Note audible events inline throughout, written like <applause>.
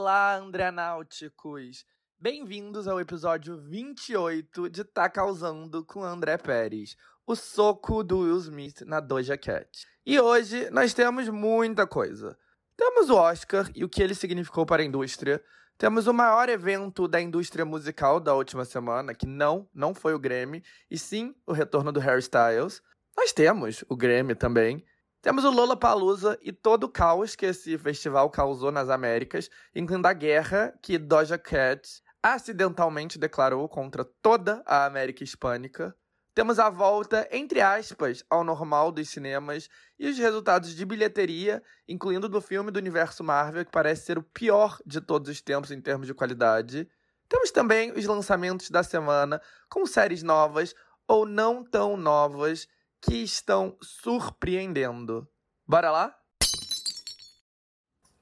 Olá, Andreanáuticos! Bem-vindos ao episódio 28 de Tá Causando com André Pérez, o soco do Will Smith na Doja Cat. E hoje nós temos muita coisa. Temos o Oscar e o que ele significou para a indústria. Temos o maior evento da indústria musical da última semana, que não, não foi o Grammy, e sim o retorno do Harry Styles. Nós temos o Grammy também. Temos o Lollapalooza e todo o caos que esse festival causou nas Américas, incluindo a guerra que Doja Cat acidentalmente declarou contra toda a América Hispânica. Temos a volta, entre aspas, ao normal dos cinemas e os resultados de bilheteria, incluindo do filme do universo Marvel, que parece ser o pior de todos os tempos em termos de qualidade. Temos também os lançamentos da semana, com séries novas ou não tão novas que estão surpreendendo. Bora lá?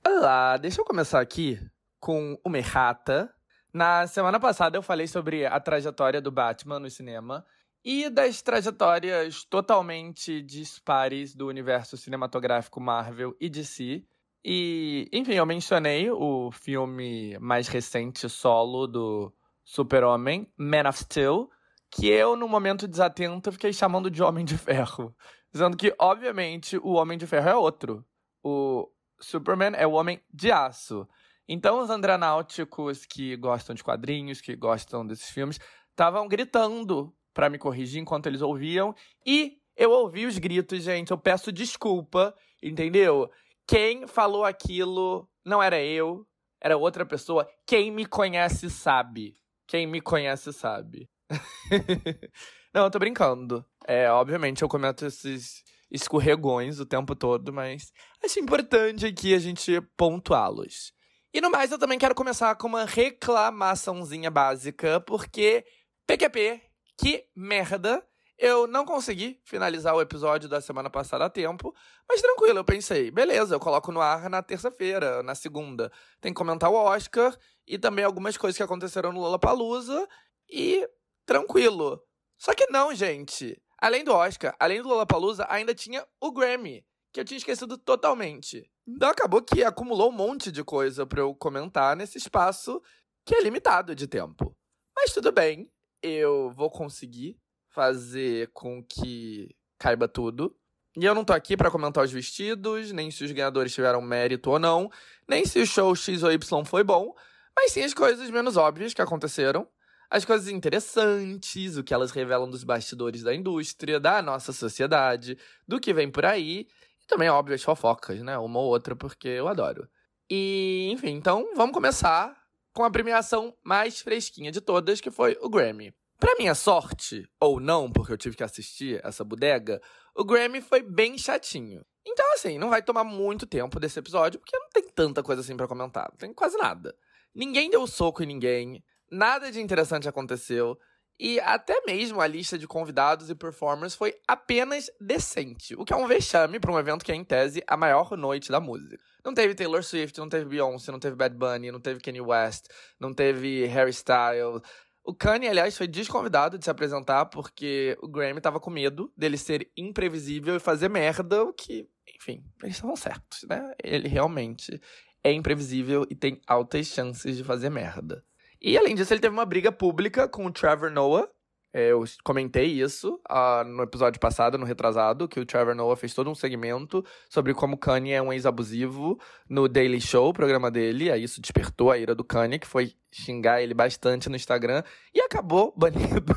Olá, deixa eu começar aqui com uma errata. Na semana passada eu falei sobre a trajetória do Batman no cinema e das trajetórias totalmente dispares do universo cinematográfico Marvel e DC. E, enfim, eu mencionei o filme mais recente solo do Super-Homem, Man of Steel, que eu, no momento desatento, fiquei chamando de Homem de Ferro. Dizendo que, obviamente, o Homem de Ferro é outro. O Superman é o Homem de Aço. Então, os andranáuticos que gostam de quadrinhos, que gostam desses filmes, estavam gritando para me corrigir enquanto eles ouviam. E eu ouvi os gritos, gente. Eu peço desculpa, entendeu? Quem falou aquilo não era eu, era outra pessoa. Quem me conhece sabe. Quem me conhece sabe. <laughs> Não, eu tô brincando. É, obviamente eu cometo esses escorregões o tempo todo, mas acho importante aqui a gente pontuá-los. E no mais, eu também quero começar com uma reclamaçãozinha básica, porque PQP, que merda! Eu não consegui finalizar o episódio da semana passada a tempo, mas tranquilo, eu pensei, beleza, eu coloco no ar na terça-feira, na segunda. Tem que comentar o Oscar e também algumas coisas que aconteceram no Lollapalooza e tranquilo. Só que não, gente. Além do Oscar, além do Lollapalooza, ainda tinha o Grammy, que eu tinha esquecido totalmente. Então acabou que acumulou um monte de coisa para eu comentar nesse espaço que é limitado de tempo. Mas tudo bem, eu vou conseguir fazer com que caiba tudo. E eu não tô aqui para comentar os vestidos, nem se os ganhadores tiveram mérito ou não, nem se o show X ou Y foi bom, mas sim as coisas menos óbvias que aconteceram as coisas interessantes, o que elas revelam dos bastidores da indústria, da nossa sociedade, do que vem por aí. E também, óbvio, as fofocas, né? Uma ou outra, porque eu adoro. E, enfim, então vamos começar com a premiação mais fresquinha de todas, que foi o Grammy. Pra minha sorte, ou não, porque eu tive que assistir essa bodega, o Grammy foi bem chatinho. Então, assim, não vai tomar muito tempo desse episódio, porque não tem tanta coisa assim para comentar. Não tem quase nada. Ninguém deu soco em ninguém. Nada de interessante aconteceu. E até mesmo a lista de convidados e performers foi apenas decente, o que é um vexame para um evento que é, em tese, a maior noite da música. Não teve Taylor Swift, não teve Beyoncé, não teve Bad Bunny, não teve Kanye West, não teve Harry Styles. O Kanye, aliás, foi desconvidado de se apresentar porque o Grammy tava com medo dele ser imprevisível e fazer merda, o que, enfim, eles estavam certos, né? Ele realmente é imprevisível e tem altas chances de fazer merda. E além disso, ele teve uma briga pública com o Trevor Noah. É, eu comentei isso uh, no episódio passado, no retrasado, que o Trevor Noah fez todo um segmento sobre como Kanye é um ex-abusivo no Daily Show, programa dele. Aí isso despertou a ira do Kanye, que foi xingar ele bastante no Instagram e acabou <laughs> banido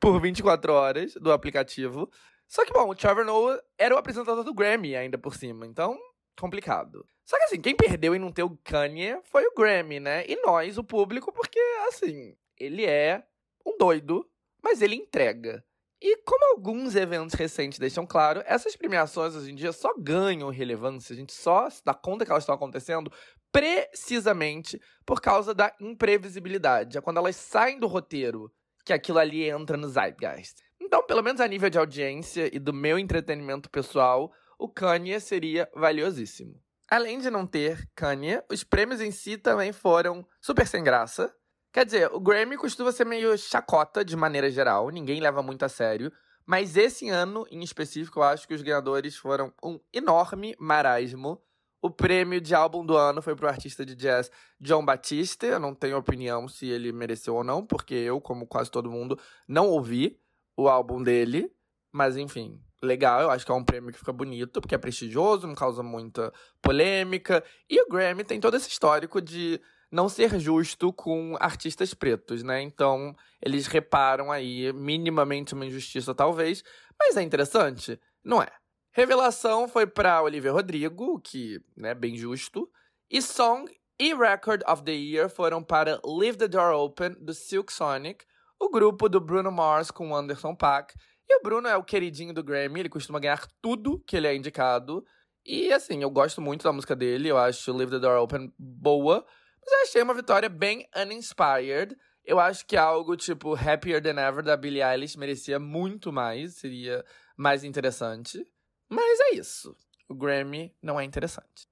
por 24 horas do aplicativo. Só que, bom, o Trevor Noah era o apresentador do Grammy ainda por cima, então complicado. Só que assim, quem perdeu em não ter o Kanye foi o Grammy, né? E nós, o público, porque assim, ele é um doido, mas ele entrega. E como alguns eventos recentes deixam claro, essas premiações hoje em dia só ganham relevância, a gente só se dá conta que elas estão acontecendo precisamente por causa da imprevisibilidade. É quando elas saem do roteiro que aquilo ali entra no zeitgeist. Então, pelo menos a nível de audiência e do meu entretenimento pessoal, o Kanye seria valiosíssimo. Além de não ter Kanye, os prêmios em si também foram super sem graça. Quer dizer, o Grammy costuma ser meio chacota de maneira geral, ninguém leva muito a sério. Mas esse ano, em específico, eu acho que os ganhadores foram um enorme marasmo. O prêmio de álbum do ano foi pro artista de jazz John Batiste. Eu não tenho opinião se ele mereceu ou não, porque eu, como quase todo mundo, não ouvi o álbum dele. Mas enfim, legal, eu acho que é um prêmio que fica bonito, porque é prestigioso, não causa muita polêmica. E o Grammy tem todo esse histórico de não ser justo com artistas pretos, né? Então, eles reparam aí minimamente uma injustiça, talvez, mas é interessante? Não é. Revelação foi para Olivia Rodrigo, que, né, bem justo. E Song e Record of the Year foram para Leave the Door Open, do Silk Sonic, o grupo do Bruno Mars com Anderson Paak. E o Bruno é o queridinho do Grammy, ele costuma ganhar tudo que ele é indicado. E assim, eu gosto muito da música dele, eu acho Leave the Door Open boa, mas eu achei uma vitória bem uninspired. Eu acho que algo tipo Happier Than Ever da Billie Eilish merecia muito mais, seria mais interessante. Mas é isso. O Grammy não é interessante.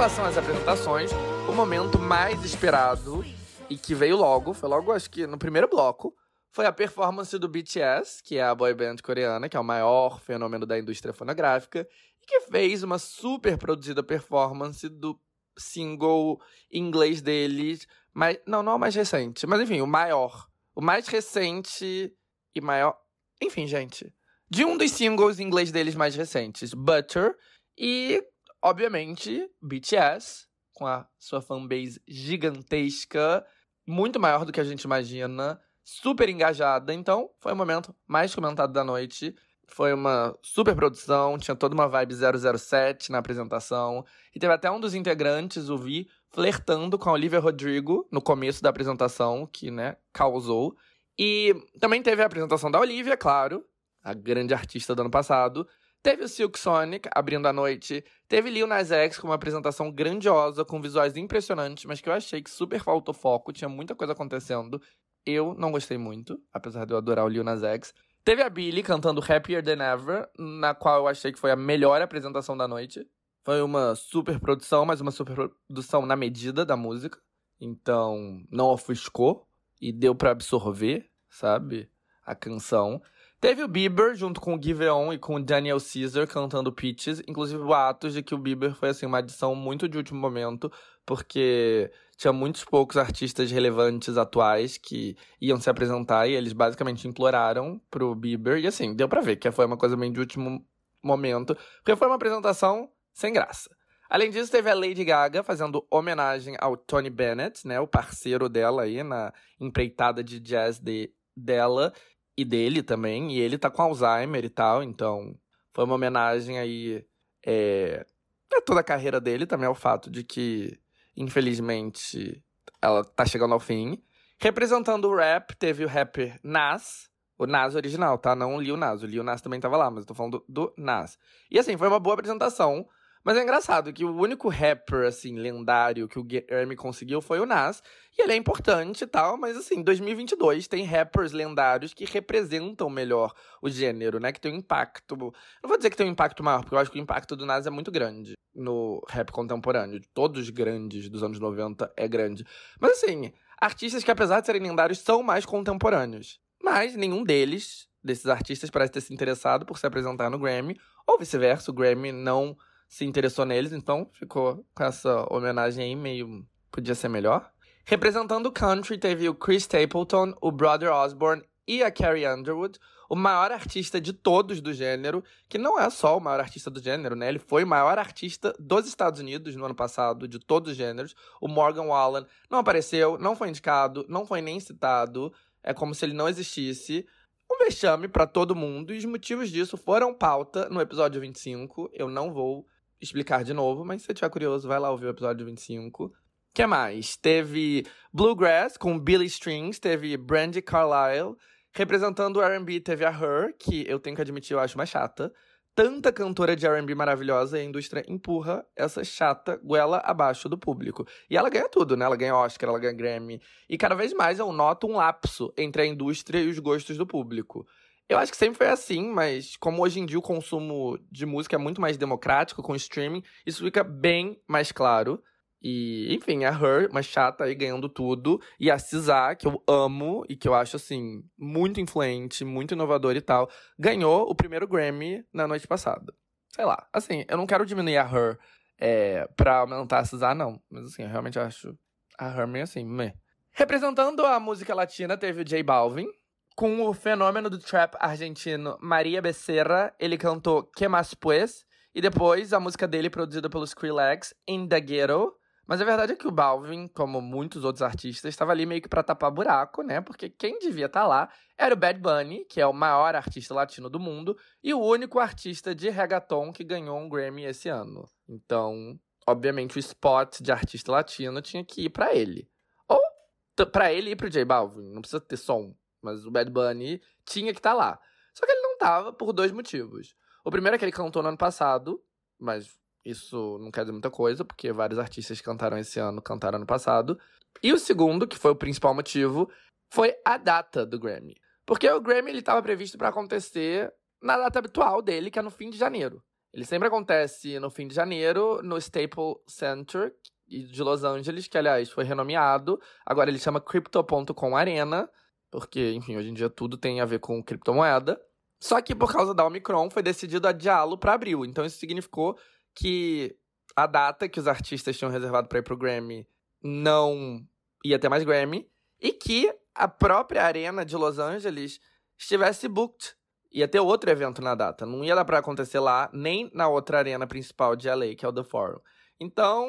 Relação às apresentações, o momento mais esperado e que veio logo, foi logo acho que no primeiro bloco, foi a performance do BTS, que é a boy band coreana, que é o maior fenômeno da indústria fonográfica, e que fez uma super produzida performance do single inglês deles, mas não, não é o mais recente, mas enfim, o maior, o mais recente e maior, enfim, gente, de um dos singles em inglês deles mais recentes, Butter, e obviamente, BTS, com a sua fanbase gigantesca, muito maior do que a gente imagina, super engajada. Então, foi o momento mais comentado da noite. Foi uma super produção, tinha toda uma vibe 007 na apresentação. E teve até um dos integrantes, o Vi, flertando com a Olivia Rodrigo no começo da apresentação, que, né, causou. E também teve a apresentação da Olivia, claro, a grande artista do ano passado. Teve o Silk Sonic abrindo a noite. Teve Lil Nas X com uma apresentação grandiosa, com visuais impressionantes, mas que eu achei que super faltou foco, tinha muita coisa acontecendo. Eu não gostei muito, apesar de eu adorar o Lil Nas X. Teve a Billy cantando Happier Than Ever, na qual eu achei que foi a melhor apresentação da noite. Foi uma super produção, mas uma super produção na medida da música. Então, não ofuscou e deu para absorver, sabe? A canção. Teve o Bieber junto com o Giveon e com o Daniel Caesar cantando Peaches, inclusive boatos de que o Bieber foi assim uma adição muito de último momento, porque tinha muitos poucos artistas relevantes atuais que iam se apresentar e eles basicamente imploraram pro Bieber. E assim, deu para ver que foi uma coisa bem de último momento, porque foi uma apresentação sem graça. Além disso, teve a Lady Gaga fazendo homenagem ao Tony Bennett, né, o parceiro dela aí na empreitada de jazz de, dela, e dele também, e ele tá com Alzheimer e tal, então foi uma homenagem aí é, a toda a carreira dele, também ao fato de que, infelizmente, ela tá chegando ao fim. Representando o rap, teve o rapper Nas, o Nas original, tá? Não o Lil Nas, o Lil Nas também tava lá, mas eu tô falando do, do Nas. E assim, foi uma boa apresentação, mas é engraçado que o único rapper, assim, lendário que o Grammy conseguiu foi o Nas. E ele é importante e tal, mas assim, 2022 tem rappers lendários que representam melhor o gênero, né? Que tem um impacto. Não vou dizer que tem um impacto maior, porque eu acho que o impacto do Nas é muito grande no rap contemporâneo. Todos os grandes dos anos 90 é grande. Mas assim, artistas que apesar de serem lendários são mais contemporâneos. Mas nenhum deles, desses artistas, parece ter se interessado por se apresentar no Grammy. Ou vice-versa, o Grammy não se interessou neles, então ficou com essa homenagem aí meio. podia ser melhor. Representando o country, teve o Chris Stapleton, o Brother Osborne e a Carrie Underwood, o maior artista de todos do gênero, que não é só o maior artista do gênero, né? Ele foi o maior artista dos Estados Unidos no ano passado, de todos os gêneros. O Morgan Wallen não apareceu, não foi indicado, não foi nem citado. É como se ele não existisse um vexame para todo mundo, e os motivos disso foram pauta no episódio 25. Eu não vou explicar de novo, mas se você estiver curioso, vai lá ouvir o episódio 25. que mais? Teve Bluegrass com Billy Strings, teve Brandy Carlisle, Representando o R&B teve a Her, que eu tenho que admitir, eu acho mais chata. Tanta cantora de R&B maravilhosa e a indústria empurra essa chata goela abaixo do público. E ela ganha tudo, né? Ela ganha Oscar, ela ganha Grammy. E cada vez mais eu noto um lapso entre a indústria e os gostos do público. Eu acho que sempre foi assim, mas como hoje em dia o consumo de música é muito mais democrático com streaming, isso fica bem mais claro. E, enfim, a Her, uma chata aí ganhando tudo. E a Cisa, que eu amo e que eu acho, assim, muito influente, muito inovador e tal, ganhou o primeiro Grammy na noite passada. Sei lá, assim, eu não quero diminuir a Her é, pra aumentar a Cisa, não. Mas, assim, eu realmente acho a Her meio assim, meh. Representando a música latina, teve o J Balvin. Com o fenômeno do trap argentino Maria Becerra, ele cantou Que Mas Pues. E depois, a música dele, produzida pelo Skrillex, In The Ghetto. Mas a verdade é que o Balvin, como muitos outros artistas, estava ali meio que para tapar buraco, né? Porque quem devia estar tá lá era o Bad Bunny, que é o maior artista latino do mundo e o único artista de reggaeton que ganhou um Grammy esse ano. Então, obviamente, o spot de artista latino tinha que ir para ele. Ou para ele e pro J Balvin, não precisa ter som, mas o Bad Bunny tinha que estar tá lá. Só que ele não tava por dois motivos. O primeiro é que ele cantou no ano passado, mas isso não quer dizer muita coisa, porque vários artistas cantaram esse ano cantaram ano passado. E o segundo, que foi o principal motivo, foi a data do Grammy. Porque o Grammy ele estava previsto para acontecer na data habitual dele, que é no fim de janeiro. Ele sempre acontece no fim de janeiro, no Staples Center de Los Angeles, que aliás foi renomeado. Agora ele chama Crypto.com Arena, porque, enfim, hoje em dia tudo tem a ver com criptomoeda. Só que por causa da Omicron foi decidido adiá-lo para abril. Então isso significou que a data que os artistas tinham reservado para ir pro Grammy não ia ter mais Grammy e que a própria arena de Los Angeles estivesse booked. Ia ter outro evento na data, não ia dar para acontecer lá, nem na outra arena principal de LA, que é o The Forum. Então,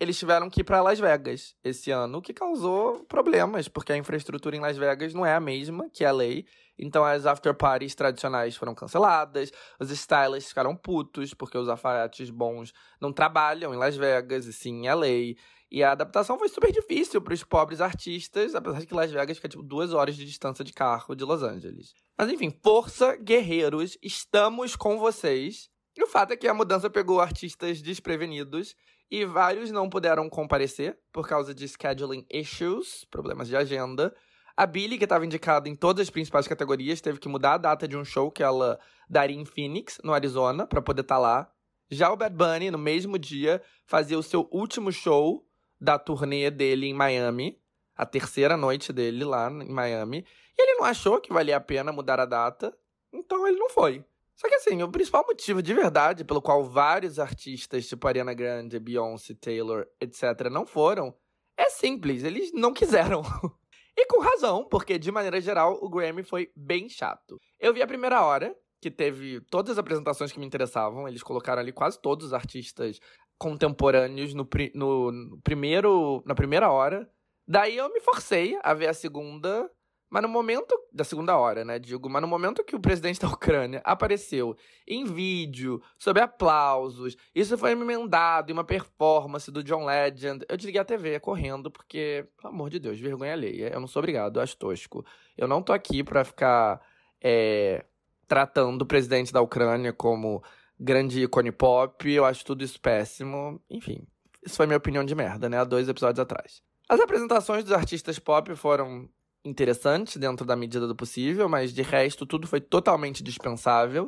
eles tiveram que ir para Las Vegas esse ano, o que causou problemas, porque a infraestrutura em Las Vegas não é a mesma que LA. Então as after parties tradicionais foram canceladas, os stylists ficaram putos, porque os alfaiates bons não trabalham em Las Vegas, e sim em LA. E a adaptação foi super difícil para os pobres artistas, apesar de que Las Vegas fica tipo duas horas de distância de carro de Los Angeles. Mas enfim, força, guerreiros, estamos com vocês. E o fato é que a mudança pegou artistas desprevenidos e vários não puderam comparecer por causa de scheduling issues, problemas de agenda. A Billie, que estava indicada em todas as principais categorias, teve que mudar a data de um show que ela daria em Phoenix, no Arizona, para poder estar tá lá. Já o Bad Bunny, no mesmo dia, fazia o seu último show da turnê dele em Miami, a terceira noite dele lá em Miami. E ele não achou que valia a pena mudar a data, então ele não foi. Só que assim, o principal motivo de verdade pelo qual vários artistas, tipo Ariana Grande, Beyoncé, Taylor, etc., não foram, é simples, eles não quiseram. <laughs> E com razão, porque de maneira geral o Grammy foi bem chato. Eu vi a primeira hora, que teve todas as apresentações que me interessavam, eles colocaram ali quase todos os artistas contemporâneos no, no, no primeiro, na primeira hora. Daí eu me forcei a ver a segunda mas no momento da segunda hora, né, digo, mas no momento que o presidente da Ucrânia apareceu em vídeo, sob aplausos, isso foi emendado em uma performance do John Legend, eu desliguei a TV correndo, porque, pelo amor de Deus, vergonha alheia. Eu não sou obrigado, eu acho tosco. Eu não tô aqui pra ficar é, tratando o presidente da Ucrânia como grande ícone pop, eu acho tudo isso péssimo. Enfim, isso foi minha opinião de merda, né, há dois episódios atrás. As apresentações dos artistas pop foram interessante dentro da medida do possível, mas de resto tudo foi totalmente dispensável.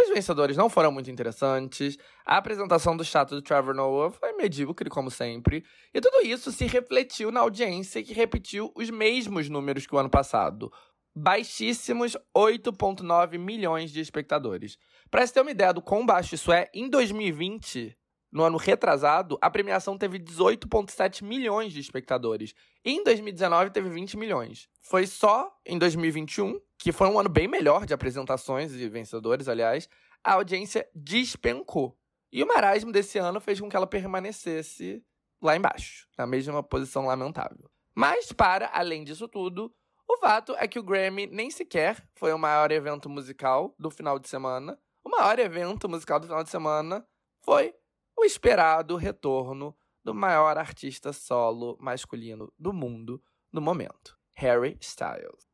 Os vencedores não foram muito interessantes. A apresentação do chato do Trevor Noah foi medíocre, como sempre. E tudo isso se refletiu na audiência que repetiu os mesmos números que o ano passado. Baixíssimos 8,9 milhões de espectadores. Para você ter uma ideia do quão baixo isso é, em 2020, no ano retrasado, a premiação teve 18,7 milhões de espectadores. E em 2019 teve 20 milhões. Foi só em 2021, que foi um ano bem melhor de apresentações e vencedores, aliás, a audiência despencou. E o marasmo desse ano fez com que ela permanecesse lá embaixo, na mesma posição lamentável. Mas, para além disso tudo, o fato é que o Grammy nem sequer foi o maior evento musical do final de semana. O maior evento musical do final de semana foi o esperado retorno do maior artista solo masculino do mundo no momento, Harry Styles.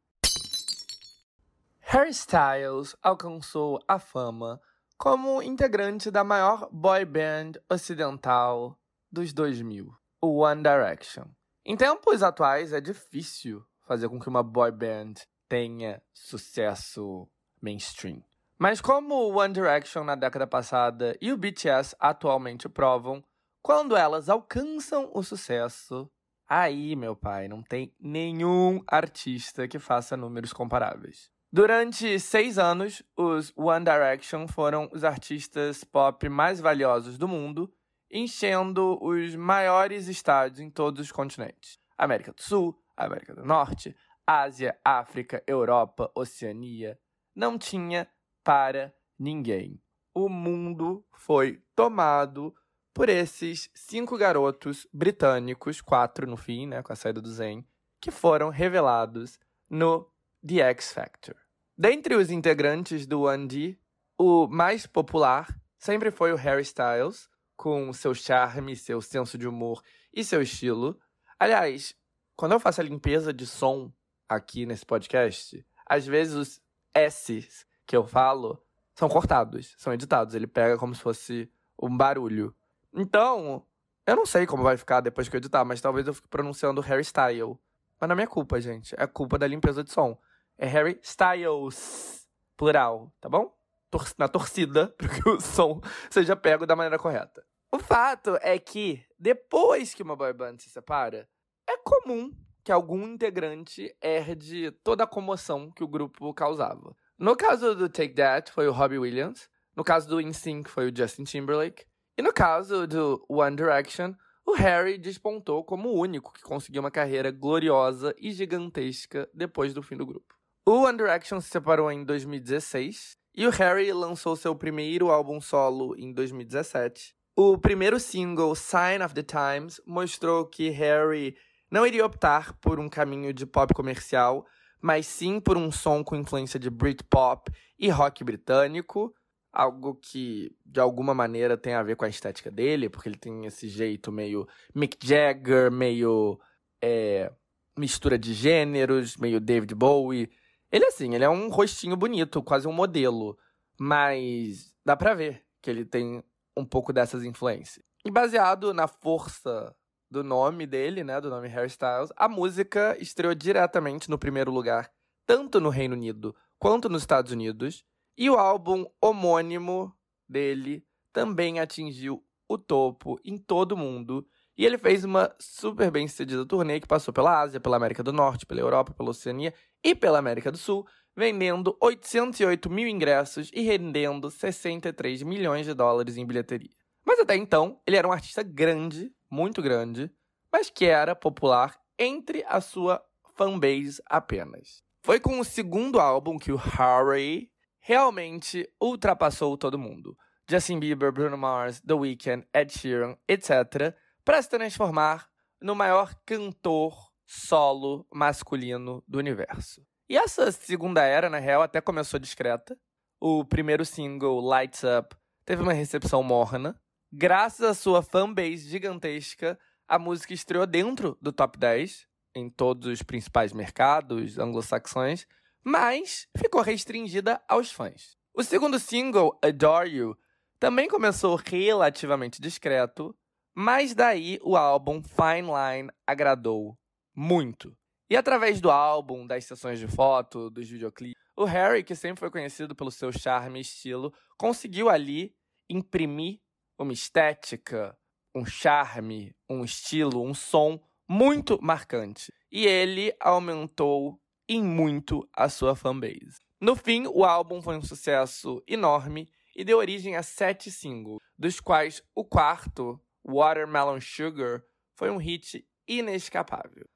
Harry Styles alcançou a fama como integrante da maior boy band ocidental dos 2000, o One Direction. Em tempos atuais é difícil fazer com que uma boy band tenha sucesso mainstream. Mas como o One Direction na década passada e o BTS atualmente provam, quando elas alcançam o sucesso, aí, meu pai, não tem nenhum artista que faça números comparáveis. Durante seis anos, os One Direction foram os artistas pop mais valiosos do mundo, enchendo os maiores estádios em todos os continentes: América do Sul, América do Norte, Ásia, África, Europa, Oceania. Não tinha para ninguém. O mundo foi tomado por esses cinco garotos britânicos, quatro no fim, né, com a saída do Zen, que foram revelados no The X Factor. Dentre os integrantes do 1D, o mais popular sempre foi o Harry Styles, com seu charme, seu senso de humor e seu estilo. Aliás, quando eu faço a limpeza de som aqui nesse podcast, às vezes os S's que eu falo são cortados, são editados. Ele pega como se fosse um barulho. Então, eu não sei como vai ficar depois que eu editar, mas talvez eu fique pronunciando Harry Style. Mas não é minha culpa, gente. É culpa da limpeza de som. É Harry Styles, plural, tá bom? Tor na torcida, <laughs> para que o som seja pego da maneira correta. O fato é que, depois que uma boy band se separa, é comum que algum integrante herde toda a comoção que o grupo causava. No caso do Take That, foi o Robbie Williams. No caso do NSYNC, foi o Justin Timberlake. E no caso do One Direction, o Harry despontou como o único que conseguiu uma carreira gloriosa e gigantesca depois do fim do grupo. O One Direction se separou em 2016 e o Harry lançou seu primeiro álbum solo em 2017. O primeiro single, Sign of the Times, mostrou que Harry não iria optar por um caminho de pop comercial, mas sim por um som com influência de Britpop e rock britânico, algo que de alguma maneira tem a ver com a estética dele, porque ele tem esse jeito meio Mick Jagger, meio é, mistura de gêneros, meio David Bowie. Ele assim, ele é um rostinho bonito, quase um modelo, mas dá pra ver que ele tem um pouco dessas influências. E baseado na força do nome dele, né, do nome Harry Styles, a música estreou diretamente no primeiro lugar, tanto no Reino Unido quanto nos Estados Unidos, e o álbum homônimo dele também atingiu o topo em todo o mundo. E ele fez uma super bem sucedida turnê que passou pela Ásia, pela América do Norte, pela Europa, pela Oceania e pela América do Sul, vendendo 808 mil ingressos e rendendo 63 milhões de dólares em bilheteria. Mas até então, ele era um artista grande, muito grande, mas que era popular entre a sua fanbase apenas. Foi com o segundo álbum que o Harry realmente ultrapassou todo mundo. Justin Bieber, Bruno Mars, The Weeknd, Ed Sheeran, etc., para se transformar no maior cantor solo masculino do universo. E essa segunda era, na real, até começou discreta. O primeiro single, Lights Up, teve uma recepção morna. Graças à sua fanbase gigantesca, a música estreou dentro do top 10 em todos os principais mercados anglo-saxões mas ficou restringida aos fãs. O segundo single, Adore You, também começou relativamente discreto, mas daí o álbum Fine Line agradou muito. E através do álbum, das sessões de foto, dos videoclipes, o Harry, que sempre foi conhecido pelo seu charme e estilo, conseguiu ali imprimir uma estética, um charme, um estilo, um som muito marcante. E ele aumentou em muito a sua fanbase. No fim, o álbum foi um sucesso enorme e deu origem a sete singles, dos quais o quarto, Watermelon Sugar, foi um hit inescapável.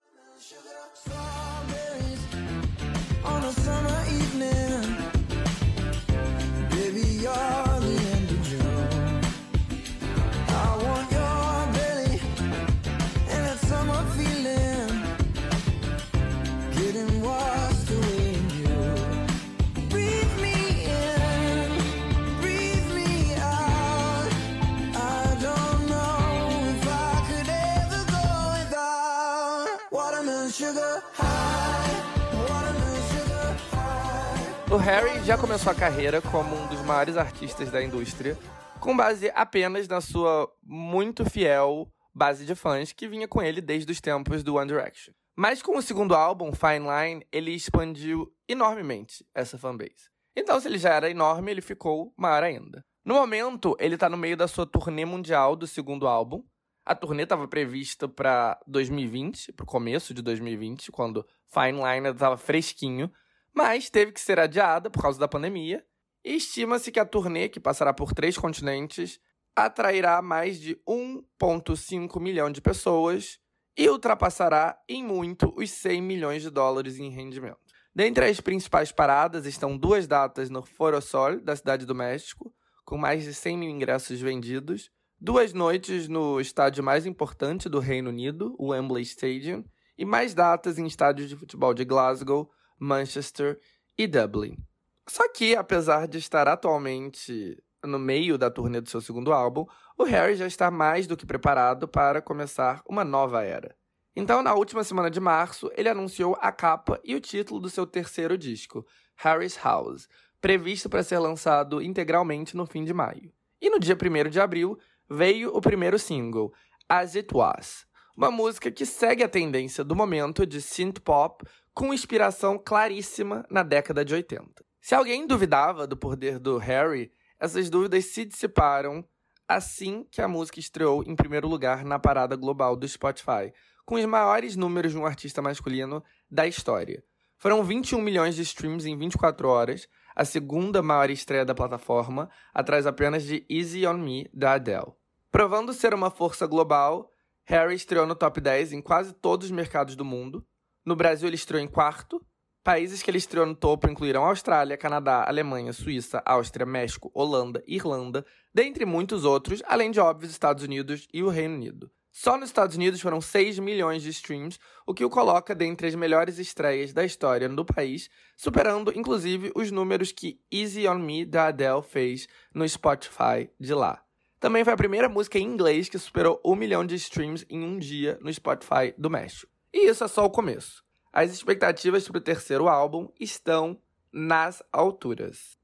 O Harry já começou a carreira como um dos maiores artistas da indústria, com base apenas na sua muito fiel base de fãs que vinha com ele desde os tempos do One Direction. Mas com o segundo álbum, Fine Line, ele expandiu enormemente essa fanbase. Então, se ele já era enorme, ele ficou maior ainda. No momento, ele está no meio da sua turnê mundial do segundo álbum. A turnê estava prevista para 2020, para o começo de 2020, quando Fine Line estava fresquinho, mas teve que ser adiada por causa da pandemia. E estima-se que a turnê, que passará por três continentes, atrairá mais de 1,5 milhão de pessoas e ultrapassará em muito os 100 milhões de dólares em rendimento. Dentre as principais paradas estão duas datas no Foro Sol, da Cidade do México, com mais de 100 mil ingressos vendidos, duas noites no estádio mais importante do Reino Unido, o Wembley Stadium, e mais datas em estádios de futebol de Glasgow, Manchester e Dublin. Só que, apesar de estar atualmente no meio da turnê do seu segundo álbum, o Harry já está mais do que preparado para começar uma nova era. Então, na última semana de março, ele anunciou a capa e o título do seu terceiro disco, Harry's House, previsto para ser lançado integralmente no fim de maio. E no dia 1 de abril, veio o primeiro single, As It Was, uma música que segue a tendência do momento de synth pop com inspiração claríssima na década de 80. Se alguém duvidava do poder do Harry, essas dúvidas se dissiparam assim que a música estreou em primeiro lugar na parada global do Spotify, com os maiores números de um artista masculino da história. Foram 21 milhões de streams em 24 horas, a segunda maior estreia da plataforma, atrás apenas de Easy on Me da Adele. Provando ser uma força global, Harry estreou no top 10 em quase todos os mercados do mundo. No Brasil, ele estreou em quarto. Países que ele estreou no topo incluíram Austrália, Canadá, Alemanha, Suíça, Áustria, México, Holanda, Irlanda, dentre muitos outros, além de óbvios Estados Unidos e o Reino Unido. Só nos Estados Unidos foram 6 milhões de streams, o que o coloca dentre as melhores estreias da história do país, superando inclusive os números que Easy on Me da Adele fez no Spotify de lá. Também foi a primeira música em inglês que superou um milhão de streams em um dia no Spotify do México. E isso é só o começo. As expectativas para o terceiro álbum estão nas alturas.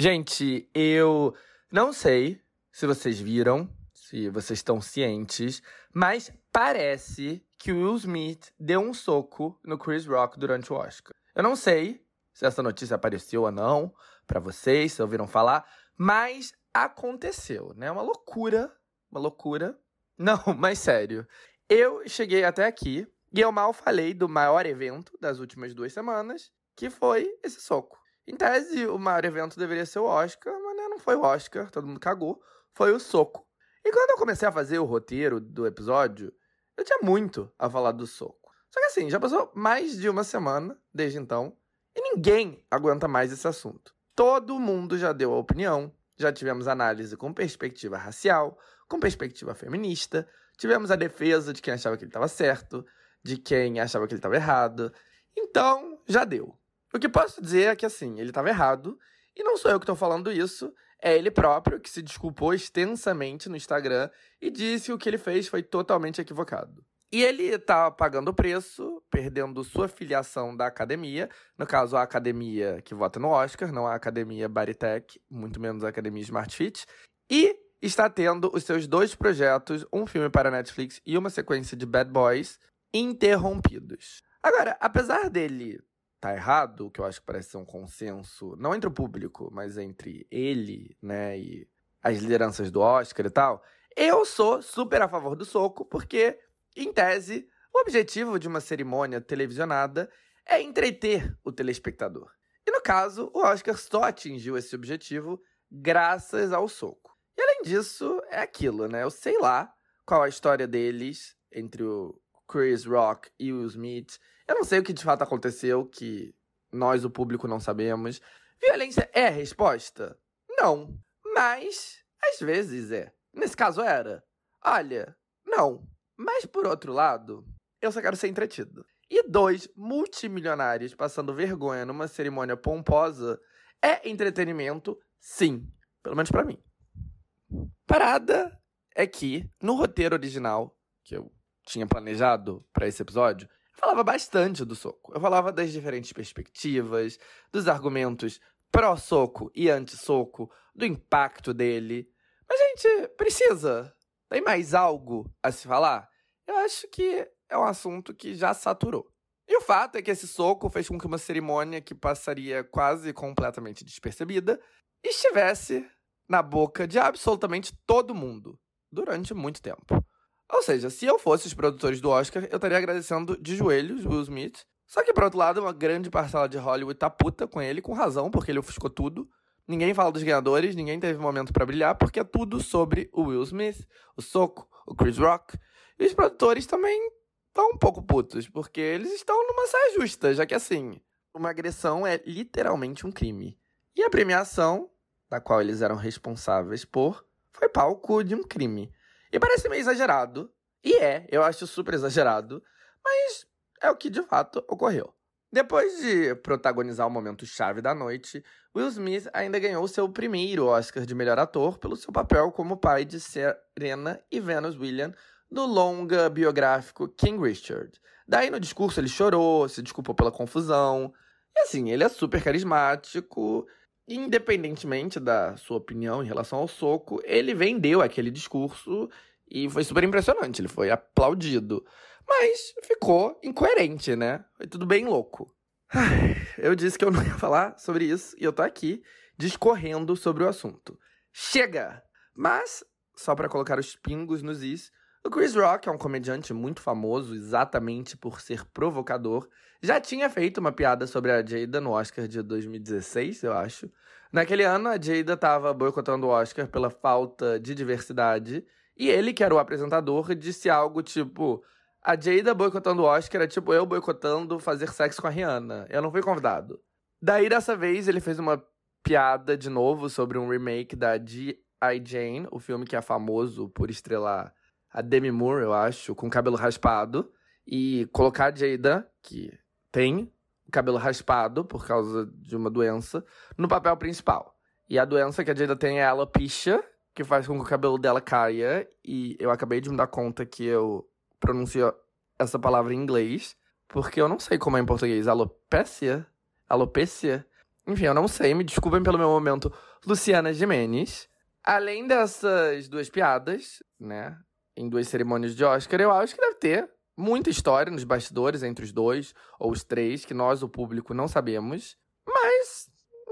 Gente, eu não sei se vocês viram, se vocês estão cientes, mas parece que o Will Smith deu um soco no Chris Rock durante o Oscar. Eu não sei se essa notícia apareceu ou não para vocês, se ouviram falar, mas aconteceu, né? Uma loucura, uma loucura. <laughs> Não, mas sério. Eu cheguei até aqui e eu mal falei do maior evento das últimas duas semanas, que foi esse soco. Em tese, o maior evento deveria ser o Oscar, mas né, não foi o Oscar, todo mundo cagou. Foi o soco. E quando eu comecei a fazer o roteiro do episódio, eu tinha muito a falar do soco. Só que assim, já passou mais de uma semana desde então, e ninguém aguenta mais esse assunto. Todo mundo já deu a opinião, já tivemos análise com perspectiva racial, com perspectiva feminista, tivemos a defesa de quem achava que ele estava certo, de quem achava que ele estava errado. Então, já deu. O que posso dizer é que, assim, ele estava errado, e não sou eu que estou falando isso, é ele próprio que se desculpou extensamente no Instagram e disse que o que ele fez foi totalmente equivocado. E ele está pagando o preço, perdendo sua filiação da academia, no caso a academia que vota no Oscar, não a academia Baritech, muito menos a academia Smart Fit, e está tendo os seus dois projetos, um filme para Netflix e uma sequência de Bad Boys, interrompidos. Agora, apesar dele tá errado, que eu acho que parece ser um consenso, não entre o público, mas entre ele, né, e as lideranças do Oscar e tal, eu sou super a favor do soco, porque, em tese, o objetivo de uma cerimônia televisionada é entreter o telespectador. E no caso, o Oscar só atingiu esse objetivo graças ao soco. E além disso, é aquilo, né? Eu sei lá qual a história deles entre o Chris Rock e o Smith. Eu não sei o que de fato aconteceu, que nós, o público, não sabemos. Violência é a resposta? Não. Mas, às vezes é. Nesse caso era. Olha, não. Mas por outro lado, eu só quero ser entretido. E dois multimilionários passando vergonha numa cerimônia pomposa é entretenimento, sim. Pelo menos para mim. Parada é que, no roteiro original, que eu tinha planejado para esse episódio, eu falava bastante do soco. Eu falava das diferentes perspectivas, dos argumentos pró-soco e anti-soco, do impacto dele. Mas a gente precisa. Tem mais algo a se falar? Eu acho que é um assunto que já saturou. E o fato é que esse soco fez com que uma cerimônia que passaria quase completamente despercebida estivesse na boca de absolutamente todo mundo durante muito tempo. Ou seja, se eu fosse os produtores do Oscar, eu estaria agradecendo de joelhos Will Smith. Só que, por outro lado, uma grande parcela de Hollywood tá puta com ele, com razão, porque ele ofuscou tudo. Ninguém fala dos ganhadores, ninguém teve momento para brilhar, porque é tudo sobre o Will Smith, o Soco, o Chris Rock. E os produtores também estão um pouco putos, porque eles estão numa saia justa, já que assim, uma agressão é literalmente um crime. E a premiação, da qual eles eram responsáveis por, foi palco de um crime. E parece meio exagerado, e é, eu acho super exagerado, mas é o que de fato ocorreu. Depois de protagonizar o momento chave da noite, Will Smith ainda ganhou seu primeiro Oscar de melhor ator pelo seu papel como pai de Serena e Venus Williams no longa biográfico King Richard. Daí no discurso ele chorou, se desculpou pela confusão. E assim, ele é super carismático, independentemente da sua opinião em relação ao soco, ele vendeu aquele discurso e foi super impressionante, ele foi aplaudido. Mas ficou incoerente, né? Foi tudo bem louco. Eu disse que eu não ia falar sobre isso e eu tô aqui discorrendo sobre o assunto. Chega! Mas, só para colocar os pingos nos is, o Chris Rock é um comediante muito famoso exatamente por ser provocador. Já tinha feito uma piada sobre a Jada no Oscar de 2016, eu acho. Naquele ano, a Jada estava boicotando o Oscar pela falta de diversidade. E ele, que era o apresentador, disse algo tipo: A Jada boicotando o Oscar é tipo eu boicotando fazer sexo com a Rihanna. Eu não fui convidado. Daí, dessa vez, ele fez uma piada de novo sobre um remake da G.I. Jane, o filme que é famoso por estrelar a Demi Moore, eu acho, com cabelo raspado. E colocar a Jada, que tem cabelo raspado por causa de uma doença, no papel principal. E a doença que a Jada tem é a alopecia, que faz com que o cabelo dela caia. E eu acabei de me dar conta que eu pronuncio essa palavra em inglês, porque eu não sei como é em português. Alopecia? Alopecia? Enfim, eu não sei, me desculpem pelo meu momento. Luciana Jimenez. Além dessas duas piadas, né? Em duas cerimônias de Oscar, eu acho que deve ter muita história nos bastidores entre os dois ou os três, que nós, o público, não sabemos. Mas,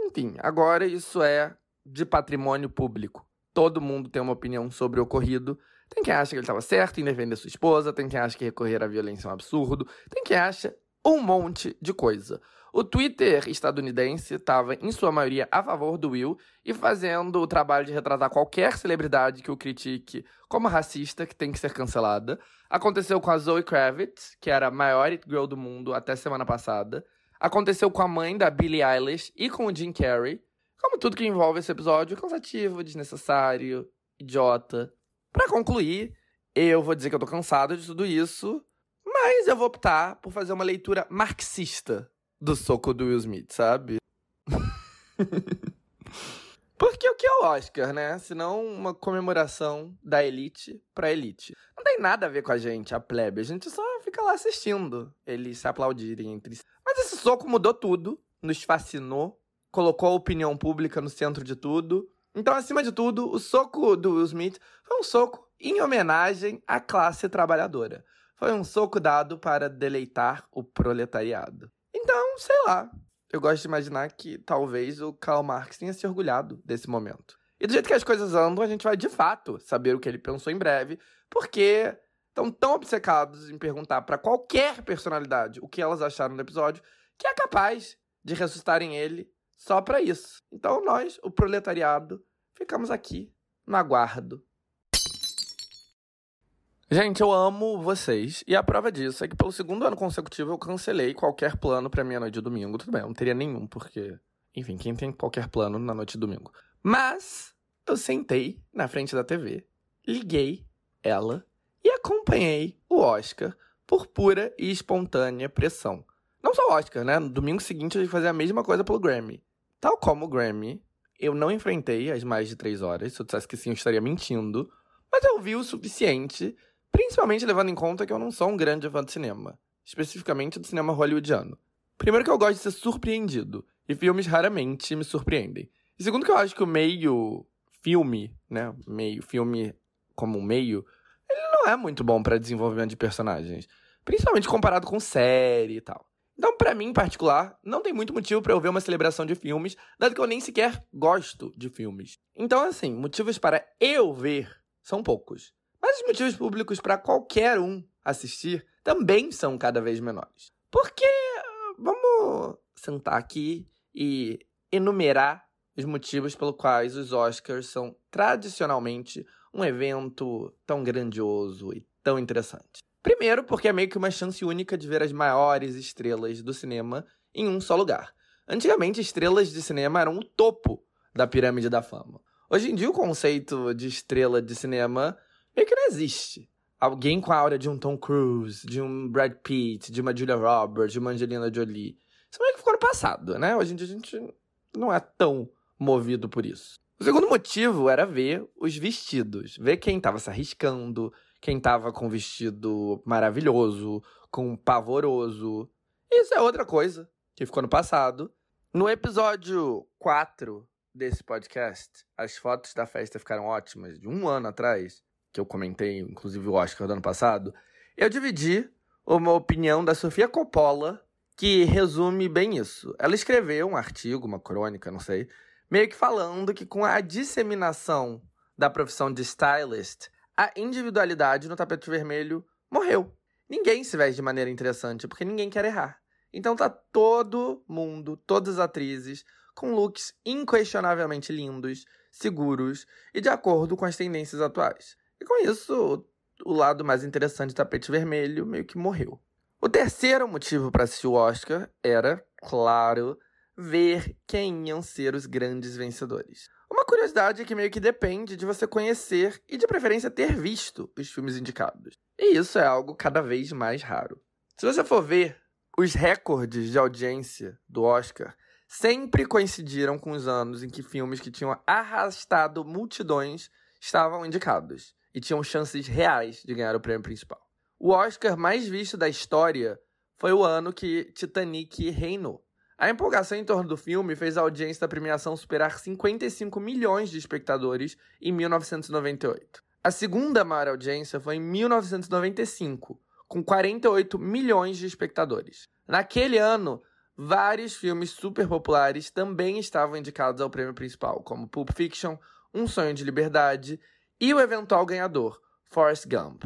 enfim, agora isso é de patrimônio público. Todo mundo tem uma opinião sobre o ocorrido. Tem quem acha que ele estava certo em defender sua esposa, tem quem acha que recorrer à violência é um absurdo, tem quem acha um monte de coisa. O Twitter estadunidense estava, em sua maioria, a favor do Will e fazendo o trabalho de retratar qualquer celebridade que o critique como racista, que tem que ser cancelada. Aconteceu com a Zoe Kravitz, que era a maior girl do mundo até semana passada. Aconteceu com a mãe da Billie Eilish e com o Jim Carrey. Como tudo que envolve esse episódio, cansativo, desnecessário, idiota. Para concluir, eu vou dizer que eu tô cansado de tudo isso, mas eu vou optar por fazer uma leitura marxista do soco do Will Smith, sabe? <laughs> Porque o que é o Oscar, né? Senão uma comemoração da elite pra elite. Não tem nada a ver com a gente, a plebe. A gente só fica lá assistindo eles se aplaudirem entre si. Mas esse soco mudou tudo, nos fascinou, colocou a opinião pública no centro de tudo. Então, acima de tudo, o soco do Will Smith foi um soco em homenagem à classe trabalhadora. Foi um soco dado para deleitar o proletariado. Então, sei lá. Eu gosto de imaginar que talvez o Karl Marx tenha se orgulhado desse momento. E do jeito que as coisas andam, a gente vai de fato saber o que ele pensou em breve, porque estão tão obcecados em perguntar para qualquer personalidade o que elas acharam do episódio, que é capaz de ressuscitarem ele só para isso. Então nós, o proletariado, ficamos aqui no aguardo Gente, eu amo vocês. E a prova disso é que pelo segundo ano consecutivo eu cancelei qualquer plano pra minha noite de domingo. Tudo bem, eu não teria nenhum, porque. Enfim, quem tem qualquer plano na noite de domingo? Mas eu sentei na frente da TV, liguei ela e acompanhei o Oscar por pura e espontânea pressão. Não só o Oscar, né? No domingo seguinte eu ia fazer a mesma coisa pelo Grammy. Tal como o Grammy, eu não enfrentei as mais de três horas. Se eu dissesse que sim, eu estaria mentindo. Mas eu vi o suficiente, principalmente levando em conta que eu não sou um grande fã de cinema. Especificamente do cinema hollywoodiano. Primeiro que eu gosto de ser surpreendido. E filmes raramente me surpreendem. E segundo que eu acho que o meio filme, né? Meio filme como meio, ele não é muito bom para desenvolvimento de personagens. Principalmente comparado com série e tal. Então, para mim em particular, não tem muito motivo para eu ver uma celebração de filmes, dado que eu nem sequer gosto de filmes. Então, assim, motivos para eu ver são poucos. Mas os motivos públicos para qualquer um assistir também são cada vez menores. Porque vamos sentar aqui e enumerar os motivos pelos quais os Oscars são tradicionalmente um evento tão grandioso e tão interessante. Primeiro, porque é meio que uma chance única de ver as maiores estrelas do cinema em um só lugar. Antigamente, estrelas de cinema eram o topo da pirâmide da fama. Hoje em dia, o conceito de estrela de cinema meio que não existe. Alguém com a aura de um Tom Cruise, de um Brad Pitt, de uma Julia Roberts, de uma Angelina Jolie. Isso meio que ficou no passado, né? Hoje em dia a gente não é tão movido por isso. O segundo motivo era ver os vestidos, ver quem estava se arriscando, quem tava com vestido maravilhoso, com pavoroso. Isso é outra coisa que ficou no passado. No episódio 4 desse podcast, as fotos da festa ficaram ótimas, de um ano atrás, que eu comentei, inclusive o Oscar do ano passado. Eu dividi uma opinião da Sofia Coppola que resume bem isso. Ela escreveu um artigo, uma crônica, não sei, meio que falando que com a disseminação da profissão de stylist, a individualidade no tapete vermelho morreu. Ninguém se veste de maneira interessante, porque ninguém quer errar. Então tá todo mundo, todas as atrizes, com looks inquestionavelmente lindos, seguros e de acordo com as tendências atuais. E com isso, o lado mais interessante do tapete vermelho meio que morreu. O terceiro motivo para assistir o Oscar era, claro, ver quem iam ser os grandes vencedores. Uma curiosidade é que meio que depende de você conhecer e de preferência ter visto os filmes indicados. E isso é algo cada vez mais raro. Se você for ver, os recordes de audiência do Oscar sempre coincidiram com os anos em que filmes que tinham arrastado multidões estavam indicados e tinham chances reais de ganhar o prêmio principal. O Oscar mais visto da história foi o ano que Titanic reinou. A empolgação em torno do filme fez a audiência da premiação superar 55 milhões de espectadores em 1998. A segunda maior audiência foi em 1995, com 48 milhões de espectadores. Naquele ano, vários filmes super populares também estavam indicados ao prêmio principal, como Pulp Fiction, Um Sonho de Liberdade e o eventual ganhador, Forrest Gump.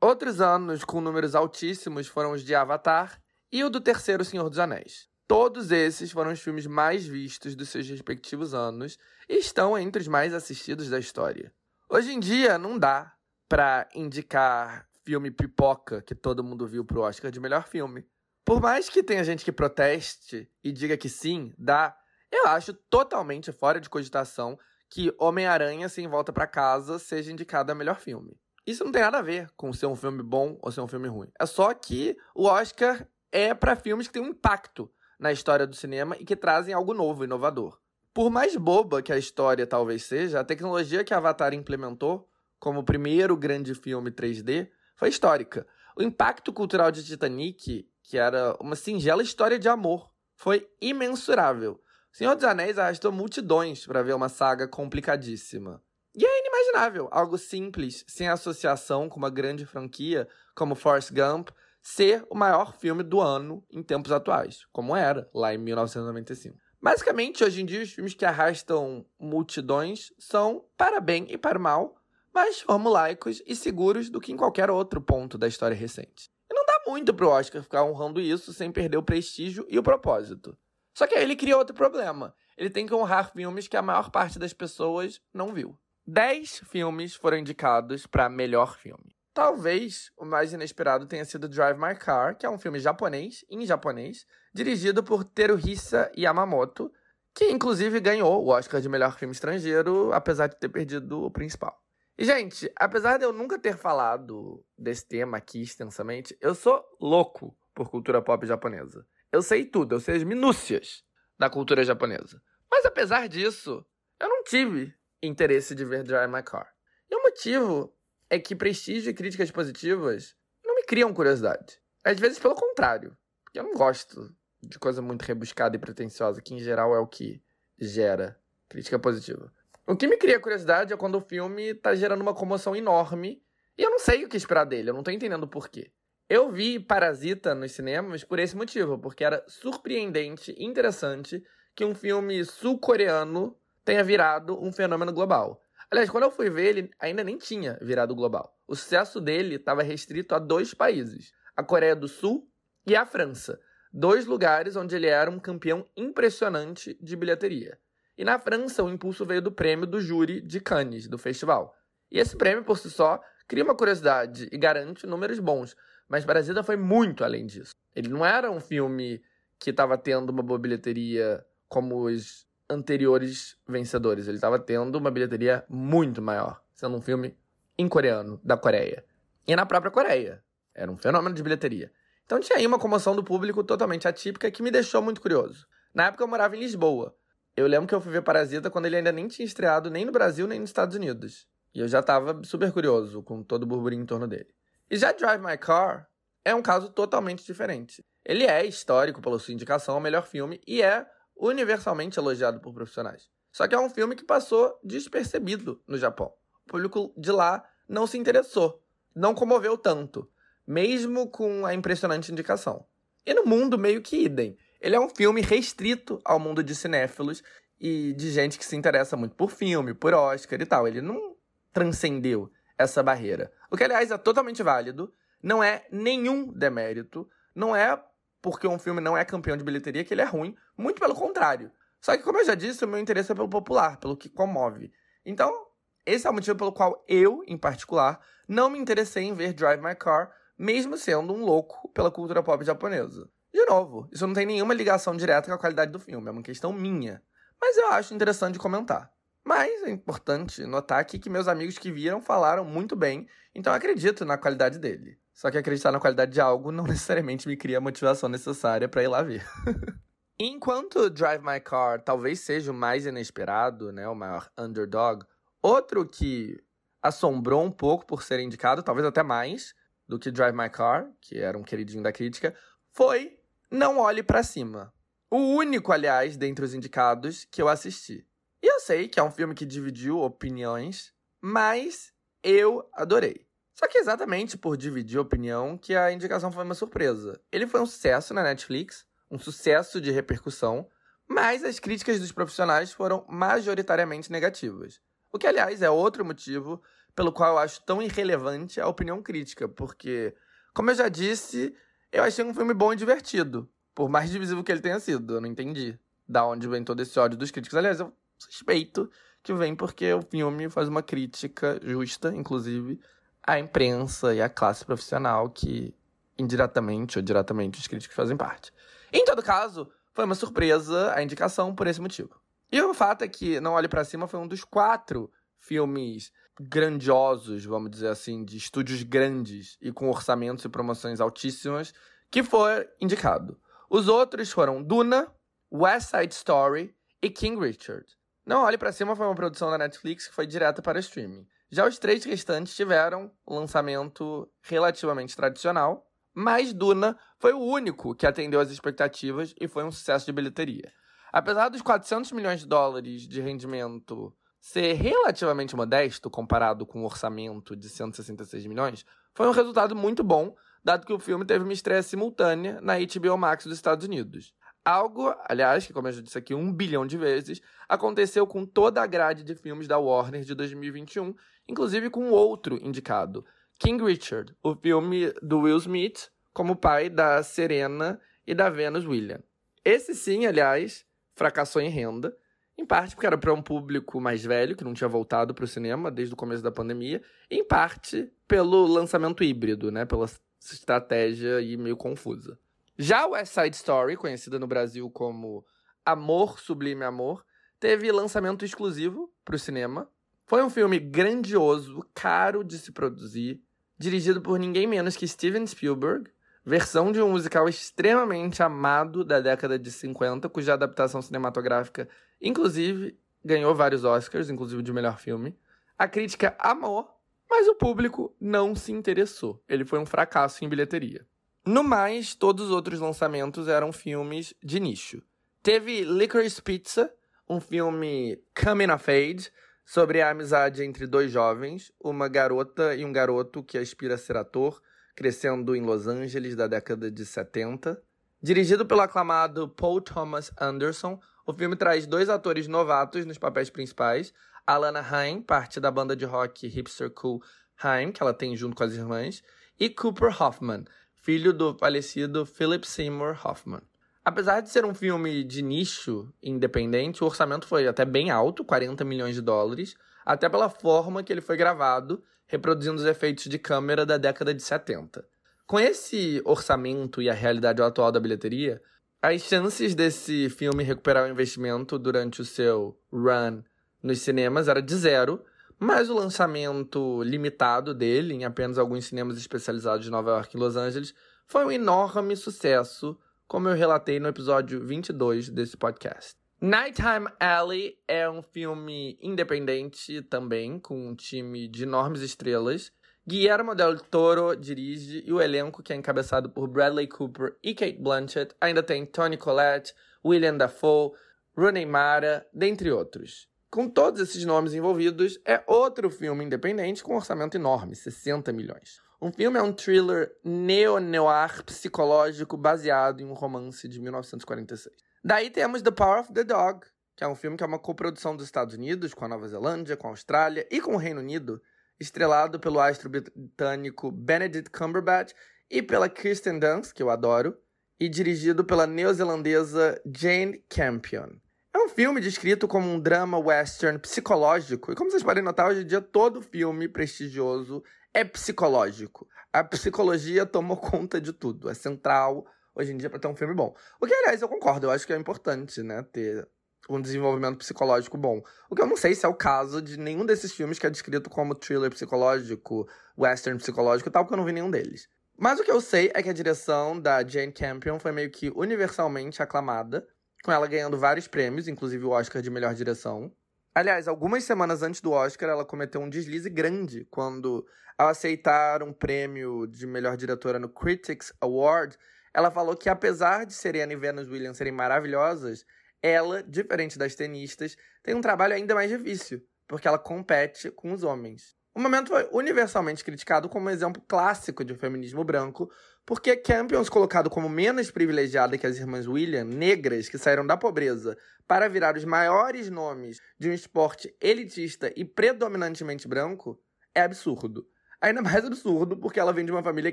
Outros anos com números altíssimos foram os de Avatar e o do terceiro Senhor dos Anéis. Todos esses foram os filmes mais vistos dos seus respectivos anos e estão entre os mais assistidos da história. Hoje em dia, não dá pra indicar filme pipoca que todo mundo viu pro Oscar de melhor filme. Por mais que tenha gente que proteste e diga que sim, dá, eu acho totalmente fora de cogitação que Homem-Aranha Sem Volta para Casa seja indicado a melhor filme. Isso não tem nada a ver com ser um filme bom ou ser um filme ruim. É só que o Oscar é para filmes que têm um impacto na história do cinema e que trazem algo novo, inovador. Por mais boba que a história talvez seja, a tecnologia que Avatar implementou como o primeiro grande filme 3D foi histórica. O impacto cultural de Titanic, que era uma singela história de amor, foi imensurável. Senhor dos Anéis arrastou multidões para ver uma saga complicadíssima. E é inimaginável algo simples, sem associação com uma grande franquia como Forrest Gump, ser o maior filme do ano em tempos atuais, como era lá em 1995. Basicamente, hoje em dia, os filmes que arrastam multidões são para bem e para mal, mais formulaicos e seguros do que em qualquer outro ponto da história recente. E não dá muito pro Oscar ficar honrando isso sem perder o prestígio e o propósito. Só que aí ele cria outro problema. Ele tem que honrar filmes que a maior parte das pessoas não viu. Dez filmes foram indicados para melhor filme. talvez o mais inesperado tenha sido Drive My Car, que é um filme japonês, em japonês, dirigido por Teruhisa Yamamoto, que inclusive ganhou o Oscar de melhor filme estrangeiro, apesar de ter perdido o principal. E, gente, apesar de eu nunca ter falado desse tema aqui extensamente, eu sou louco por cultura pop japonesa. Eu sei tudo, eu sei as minúcias da cultura japonesa. Mas apesar disso, eu não tive interesse de ver Drive My Car. E o motivo é que prestígio e críticas positivas não me criam curiosidade. Às vezes, pelo contrário. Porque eu não gosto de coisa muito rebuscada e pretensiosa, que em geral é o que gera crítica positiva. O que me cria curiosidade é quando o filme tá gerando uma comoção enorme e eu não sei o que esperar dele, eu não tô entendendo por quê. Eu vi Parasita nos cinemas por esse motivo, porque era surpreendente e interessante que um filme sul-coreano tenha virado um fenômeno global. Aliás, quando eu fui ver, ele ainda nem tinha virado global. O sucesso dele estava restrito a dois países: a Coreia do Sul e a França. Dois lugares onde ele era um campeão impressionante de bilheteria. E na França, o impulso veio do prêmio do júri de Cannes, do festival. E esse prêmio, por si só, cria uma curiosidade e garante números bons. Mas Parasita foi muito além disso. Ele não era um filme que estava tendo uma boa bilheteria como os anteriores vencedores. Ele estava tendo uma bilheteria muito maior, sendo um filme em coreano, da Coreia. E na própria Coreia. Era um fenômeno de bilheteria. Então tinha aí uma comoção do público totalmente atípica que me deixou muito curioso. Na época eu morava em Lisboa. Eu lembro que eu fui ver Parasita quando ele ainda nem tinha estreado nem no Brasil nem nos Estados Unidos. E eu já estava super curioso com todo o burburinho em torno dele. E já Drive My Car é um caso totalmente diferente. Ele é histórico pela sua indicação ao melhor filme e é universalmente elogiado por profissionais. Só que é um filme que passou despercebido no Japão. O público de lá não se interessou, não comoveu tanto, mesmo com a impressionante indicação. E no mundo, meio que idem. Ele é um filme restrito ao mundo de cinéfilos e de gente que se interessa muito por filme, por Oscar e tal. Ele não transcendeu essa barreira. O que, aliás, é totalmente válido, não é nenhum demérito, não é porque um filme não é campeão de bilheteria que ele é ruim, muito pelo contrário. Só que, como eu já disse, o meu interesse é pelo popular, pelo que comove. Então, esse é o motivo pelo qual eu, em particular, não me interessei em ver Drive My Car, mesmo sendo um louco pela cultura pop japonesa. De novo, isso não tem nenhuma ligação direta com a qualidade do filme, é uma questão minha. Mas eu acho interessante comentar. Mas é importante notar aqui que meus amigos que viram falaram muito bem, então acredito na qualidade dele. Só que acreditar na qualidade de algo não <laughs> necessariamente me cria a motivação necessária para ir lá ver. <laughs> Enquanto Drive My Car talvez seja o mais inesperado, né, o maior underdog, outro que assombrou um pouco por ser indicado, talvez até mais do que Drive My Car, que era um queridinho da crítica, foi Não Olhe para Cima. O único, aliás, dentre os indicados que eu assisti. Eu sei que é um filme que dividiu opiniões, mas eu adorei. Só que exatamente por dividir opinião que a indicação foi uma surpresa. Ele foi um sucesso na Netflix, um sucesso de repercussão, mas as críticas dos profissionais foram majoritariamente negativas. O que, aliás, é outro motivo pelo qual eu acho tão irrelevante a opinião crítica, porque, como eu já disse, eu achei um filme bom e divertido, por mais divisivo que ele tenha sido. Eu não entendi da onde vem todo esse ódio dos críticos. Aliás, eu suspeito que vem porque o filme faz uma crítica justa, inclusive, a imprensa e a classe profissional que, indiretamente ou diretamente, os críticos fazem parte. Em todo caso, foi uma surpresa a indicação por esse motivo. E o fato é que Não Olhe para Cima foi um dos quatro filmes grandiosos, vamos dizer assim, de estúdios grandes e com orçamentos e promoções altíssimas que foi indicado. Os outros foram Duna, West Side Story e King Richard. Não Olhe para Cima foi uma produção da Netflix que foi direta para streaming. Já os três restantes tiveram um lançamento relativamente tradicional, mas Duna foi o único que atendeu às expectativas e foi um sucesso de bilheteria. Apesar dos 400 milhões de dólares de rendimento ser relativamente modesto comparado com o orçamento de 166 milhões, foi um resultado muito bom, dado que o filme teve uma estreia simultânea na HBO Max dos Estados Unidos. Algo, aliás, que como eu já disse aqui um bilhão de vezes, aconteceu com toda a grade de filmes da Warner de 2021, inclusive com outro indicado, King Richard, o filme do Will Smith como pai da Serena e da Venus Williams. Esse sim, aliás, fracassou em renda, Em parte porque era para um público mais velho, que não tinha voltado para o cinema desde o começo da pandemia, em parte pelo lançamento híbrido, né? Pela estratégia meio confusa. Já West Side Story, conhecida no Brasil como Amor Sublime Amor, teve lançamento exclusivo para o cinema. Foi um filme grandioso, caro de se produzir, dirigido por ninguém menos que Steven Spielberg, versão de um musical extremamente amado da década de 50, cuja adaptação cinematográfica, inclusive, ganhou vários Oscars, inclusive de melhor filme. A crítica amou, mas o público não se interessou. Ele foi um fracasso em bilheteria. No mais, todos os outros lançamentos eram filmes de nicho. Teve Licorice Pizza, um filme coming of age, sobre a amizade entre dois jovens, uma garota e um garoto que aspira a ser ator, crescendo em Los Angeles da década de 70. Dirigido pelo aclamado Paul Thomas Anderson, o filme traz dois atores novatos nos papéis principais. Alana Haim, parte da banda de rock hipster cool Haim, que ela tem junto com as irmãs, e Cooper Hoffman, filho do falecido Philip Seymour Hoffman. Apesar de ser um filme de nicho independente, o orçamento foi até bem alto, 40 milhões de dólares, até pela forma que ele foi gravado reproduzindo os efeitos de câmera da década de 70. Com esse orçamento e a realidade atual da bilheteria, as chances desse filme recuperar o investimento durante o seu run nos cinemas era de zero, mas o lançamento limitado dele, em apenas alguns cinemas especializados de Nova York e Los Angeles, foi um enorme sucesso, como eu relatei no episódio 22 desse podcast. Nighttime Alley é um filme independente também, com um time de enormes estrelas. Guillermo del Toro dirige e o elenco, que é encabeçado por Bradley Cooper e Kate Blanchett, ainda tem Tony Collette, William Dafoe, Rooney Mara, dentre outros. Com todos esses nomes envolvidos, é outro filme independente com um orçamento enorme, 60 milhões. O filme é um thriller neo-noir psicológico baseado em um romance de 1946. Daí temos The Power of the Dog, que é um filme que é uma coprodução dos Estados Unidos com a Nova Zelândia, com a Austrália e com o Reino Unido, estrelado pelo astro britânico Benedict Cumberbatch e pela Kirsten Dunst, que eu adoro, e dirigido pela neozelandesa Jane Campion. É um filme descrito como um drama western psicológico, e como vocês podem notar, hoje em dia todo filme prestigioso é psicológico. A psicologia tomou <laughs> conta de tudo, é central hoje em dia para ter um filme bom. O que, aliás, eu concordo, eu acho que é importante, né, ter um desenvolvimento psicológico bom. O que eu não sei se é o caso de nenhum desses filmes que é descrito como thriller psicológico, western psicológico e tal, porque eu não vi nenhum deles. Mas o que eu sei é que a direção da Jane Campion foi meio que universalmente aclamada, com ela ganhando vários prêmios, inclusive o Oscar de melhor direção. Aliás, algumas semanas antes do Oscar, ela cometeu um deslize grande quando, ao aceitar um prêmio de melhor diretora no Critics Award, ela falou que apesar de Serena e Venus Williams serem maravilhosas, ela, diferente das tenistas, tem um trabalho ainda mais difícil, porque ela compete com os homens. O momento foi universalmente criticado como um exemplo clássico de feminismo branco, porque Campions, colocado como menos privilegiada que as irmãs Williams, negras que saíram da pobreza para virar os maiores nomes de um esporte elitista e predominantemente branco, é absurdo. Ainda mais absurdo porque ela vem de uma família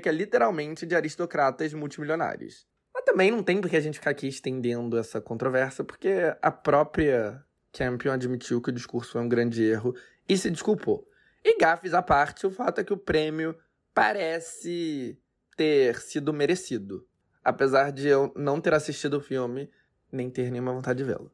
que é literalmente de aristocratas multimilionários. Mas também não tem por que a gente ficar aqui estendendo essa controvérsia, porque a própria Campion admitiu que o discurso foi um grande erro e se desculpou. E gafes à parte, o fato é que o prêmio parece ter sido merecido. Apesar de eu não ter assistido o filme, nem ter nenhuma vontade de vê-lo.